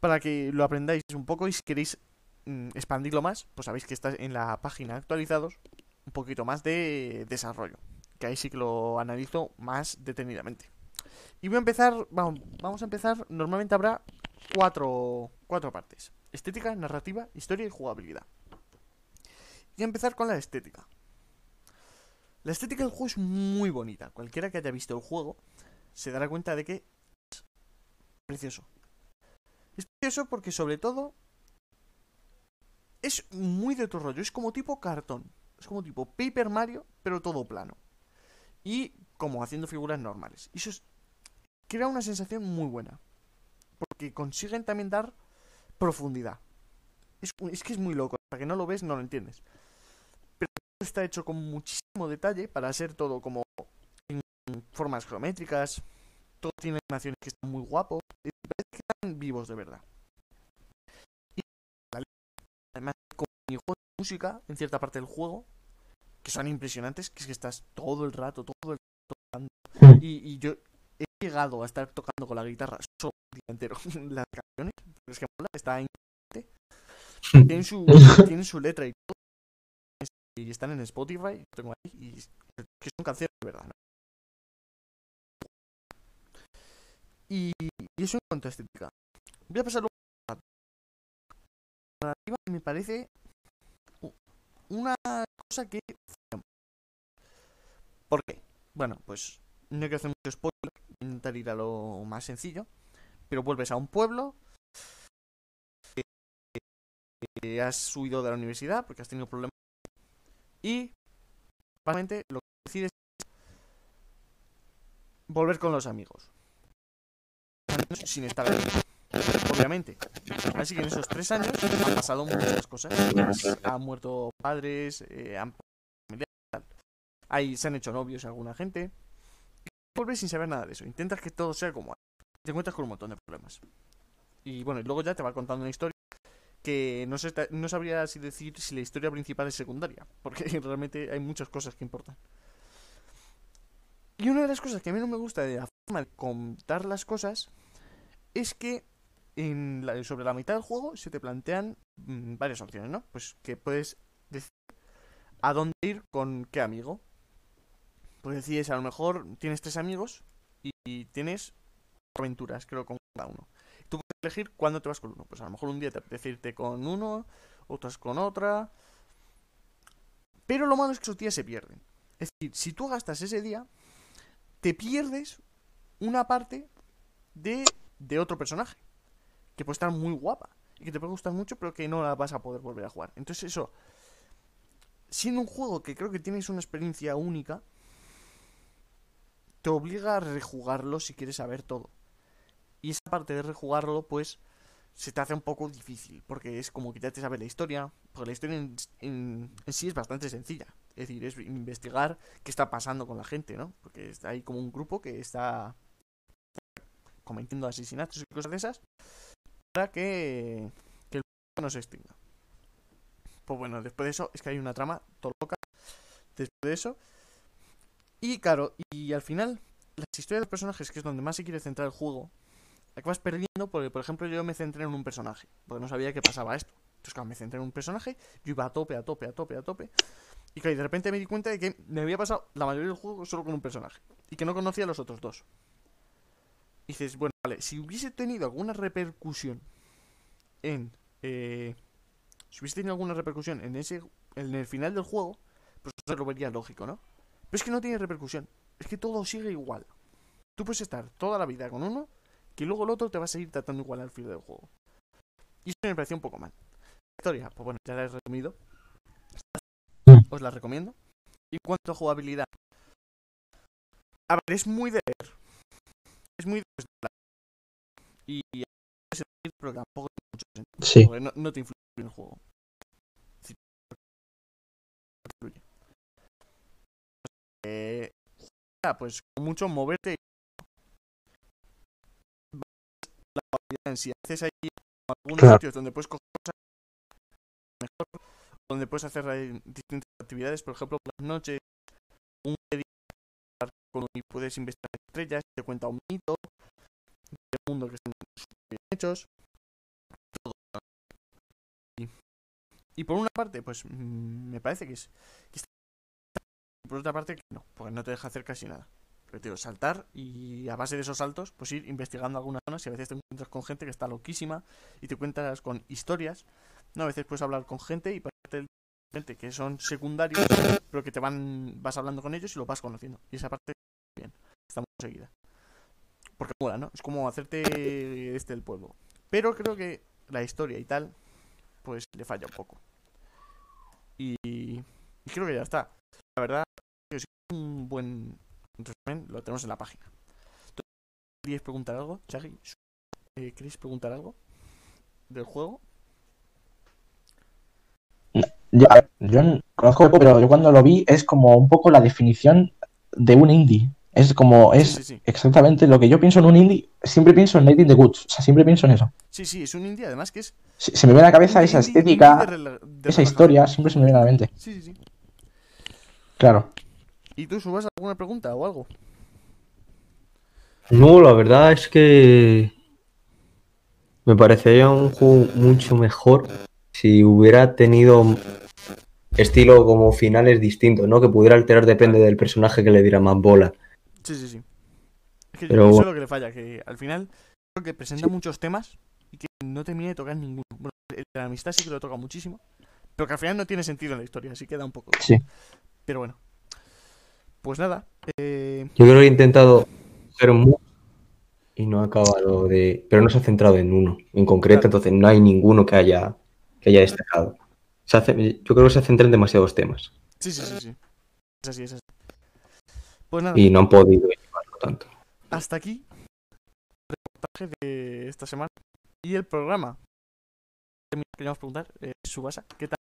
Para que lo aprendáis un poco y si queréis mm, expandirlo más, pues sabéis que está en la página actualizados un poquito más de desarrollo. Que ahí sí que lo analizo más detenidamente. Y voy a empezar, vamos, vamos a empezar, normalmente habrá cuatro, cuatro partes. Estética, narrativa, historia y jugabilidad. Y a empezar con la estética. La estética del juego es muy bonita. Cualquiera que haya visto el juego se dará cuenta de que es precioso. Es precioso porque sobre todo es muy de otro rollo. Es como tipo cartón. Es como tipo Paper Mario, pero todo plano. Y como haciendo figuras normales. Y eso es, crea una sensación muy buena. Porque consiguen también dar profundidad. Es, es que es muy loco. Hasta que no lo ves, no lo entiendes. Pero está hecho con muchísimo detalle para ser todo como en formas geométricas. Todo tiene animaciones que están muy guapos. Y parece que están vivos de verdad. Música en cierta parte del juego, que son impresionantes, que es que estás todo el rato, todo el rato tocando. Y, y yo he llegado a estar tocando con la guitarra solo el día entero las canciones. Pero es que mola, está en tienen su, tienen su letra y todo. Y están en Spotify, tengo ahí, y que son canciones de verdad. ¿no? Y, y eso en cuanto a estética. Voy a pasarlo a la narrativa me parece una cosa que ¿Por qué? Bueno, pues no hay que hacer mucho spoiler, intentar ir a lo más sencillo, pero vuelves a un pueblo, eh, has huido de la universidad porque has tenido problemas y básicamente lo que decides es volver con los amigos. Sin estar obviamente. Así que en esos tres años han pasado muchas cosas. Han muerto padres, eh, han Ahí se han hecho novios alguna gente. Y vuelves sin saber nada de eso. Intentas que todo sea como. Te encuentras con un montón de problemas. Y bueno, y luego ya te va contando una historia que no, sé, no sabría si decir si la historia principal es secundaria. Porque realmente hay muchas cosas que importan. Y una de las cosas que a mí no me gusta de la forma de contar las cosas es que en la- sobre la mitad del juego se te plantean mm, varias opciones, ¿no? Pues que puedes decir a dónde ir con qué amigo. Pues decides, a lo mejor tienes tres amigos y, y tienes aventuras, creo, con cada uno. Tú puedes elegir cuándo te vas con uno. Pues a lo mejor un día te apetece irte con uno, otras con otra. Pero lo malo es que esos días se pierden. Es decir, si tú gastas ese día, te pierdes una parte de, de otro personaje. Que puede estar muy guapa. Y que te puede gustar mucho, pero que no la vas a poder volver a jugar. Entonces eso, siendo un juego que creo que tienes una experiencia única, te obliga a rejugarlo si quieres saber todo. Y esa parte de rejugarlo, pues, se te hace un poco difícil, porque es como que ya te sabes la historia, porque la historia en, en- en sí es bastante sencilla. Es decir, es investigar qué está pasando con la gente, ¿no? Porque ahí como un grupo que está cometiendo asesinatos y cosas de esas para que, que el no se extinga. Pues bueno, después de eso es que hay una trama todo loca. Después de eso. Y claro, y al final, las historias de los personajes, que es donde más se quiere centrar el juego, acabas perdiendo porque, por ejemplo, yo me centré en un personaje, porque no sabía que pasaba esto. Entonces, claro, me centré en un personaje, yo iba a tope, a tope, a tope, a tope. Y claro, y de repente me di cuenta de que me había pasado la mayoría del juego solo con un personaje. Y que no conocía a los otros dos. Y dices, bueno, vale, si hubiese tenido alguna repercusión en... eh, si hubiese tenido alguna repercusión en ese en el final del juego, pues eso lo vería lógico, ¿no? Pero es que no tiene repercusión. Es que todo sigue igual. Tú puedes estar toda la vida con uno, que luego el otro te va a seguir tratando igual al filo del juego. Y eso me pareció un poco mal. La historia, pues bueno, ya la he resumido. Mm. Os la recomiendo. Y en cuanto a jugabilidad. A ver, es muy de ver. Es muy de ver. Y pero tampoco tiene mucho sentido. Sí. Porque no, no te influye en el juego. Sí. Eh, pues con mucho moverte. La jugabilidad en sí. A veces hay algunos Claro. sitios donde puedes coger cosas mejor, donde puedes hacer distintas actividades, por ejemplo, por las noches, un día con y puedes investigar estrellas, te cuenta un mito del mundo que súper bien hechos. Todo. Y, por una parte, pues mm, me parece que es que está y por otra parte no, porque no te deja hacer casi nada. Pero te digo, saltar y a base de esos saltos, pues ir investigando algunas zonas y a veces te encuentras con gente que está loquísima y te cuentas con historias. No, a veces puedes hablar con gente y parte gente que son secundarios, pero que te van vas hablando con ellos y lo vas conociendo. Y esa parte bien, está muy conseguida. Porque mola, ¿no? Es como hacerte este el pueblo. Pero creo que la historia y tal, pues le falla un poco. Y, creo que ya está. La verdad, si un buen resumen lo tenemos en la página. ¿Tú ¿Queréis preguntar algo, Chagui? Eh, ¿Queréis preguntar algo del juego? Yo, yo conozco poco, pero yo cuando lo vi es como un poco la definición de un indie. Es como, es Sí, sí, sí. exactamente lo que yo pienso en un indie. Siempre pienso en Night in the Woods. O sea, siempre pienso en eso. Sí, sí, es un indie además que es. Se, se me viene a la cabeza esa indie- estética, indie de rela- de esa historia, siempre se me viene a la mente. Sí, sí, sí. Claro. ¿Y tú subas alguna pregunta o algo? No, la verdad es que me parecería un juego mucho mejor si hubiera tenido estilo como finales distintos, ¿no? Que pudiera alterar depende del personaje que le diera más bola. Sí, sí, sí. Es que Pero eso es bueno. lo que le falla, que al final creo que presenta muchos temas y que no termina de tocar ninguno. Bueno, la amistad sí que lo toca muchísimo, pero que al final no tiene sentido en la historia, así queda un poco. Sí. Pero bueno. Pues nada, eh, Yo creo que he intentado hacer mucho y no ha acabado de. Pero no se ha centrado en uno en concreto, Claro. entonces no hay ninguno que haya, que haya destacado. Se hace- yo creo que se centra en demasiados temas sí, sí, sí, sí. Es así, es así. Pues nada, y no han podido llevarlo tanto. hasta aquí el reportaje de esta semana y el programa. Queríamos preguntar, eh, Subasa, ¿qué tal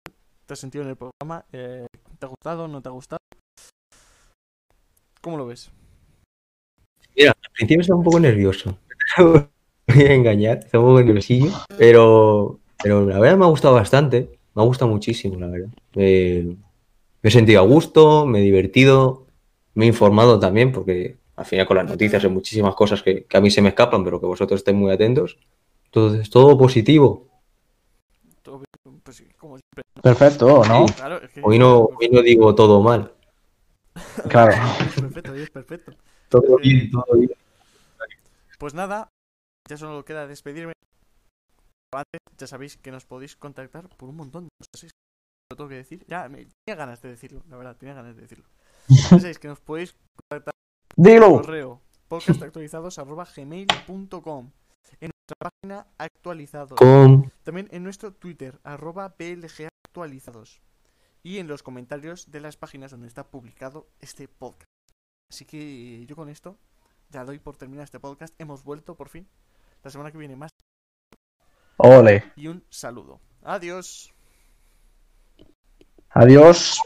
te has sentido en el programa? Eh, ¿Te ha gustado? ¿No te ha gustado? ¿Cómo lo ves? Mira, al principio estaba un poco nervioso. Voy a engañar, estaba un poco nerviosillo, pero, pero la verdad me ha gustado bastante. Me ha gustado muchísimo, la verdad. Me, me he sentido a gusto, me he divertido, me he informado también, porque al final con las noticias hay muchísimas cosas que, que a mí se me escapan, pero que vosotros estéis muy atentos. Entonces, todo positivo. Todo bien, Pues como siempre. Perfecto, ¿no? Claro, es que Hoy no, hoy no digo todo mal. Claro. Es perfecto, es perfecto. Todo bien, todo bien. Pues nada, ya solo queda despedirme. Antes, ya sabéis que nos podéis contactar por un montón de cosas. Lo tengo que decir. Ya, me, tenía ganas de decirlo, la verdad, tenía ganas de decirlo. Ya sabéis que nos podéis contactar Dilo. correo podcastactualizados.gmail.com En nuestra página actualizados. También en nuestro Twitter, arroba PLG actualizados. Y en los comentarios de las páginas donde está publicado este podcast. Así que yo con esto ya doy por terminar este podcast. Hemos vuelto por fin. La semana que viene más. Ole. Y un saludo. Adiós. Adiós.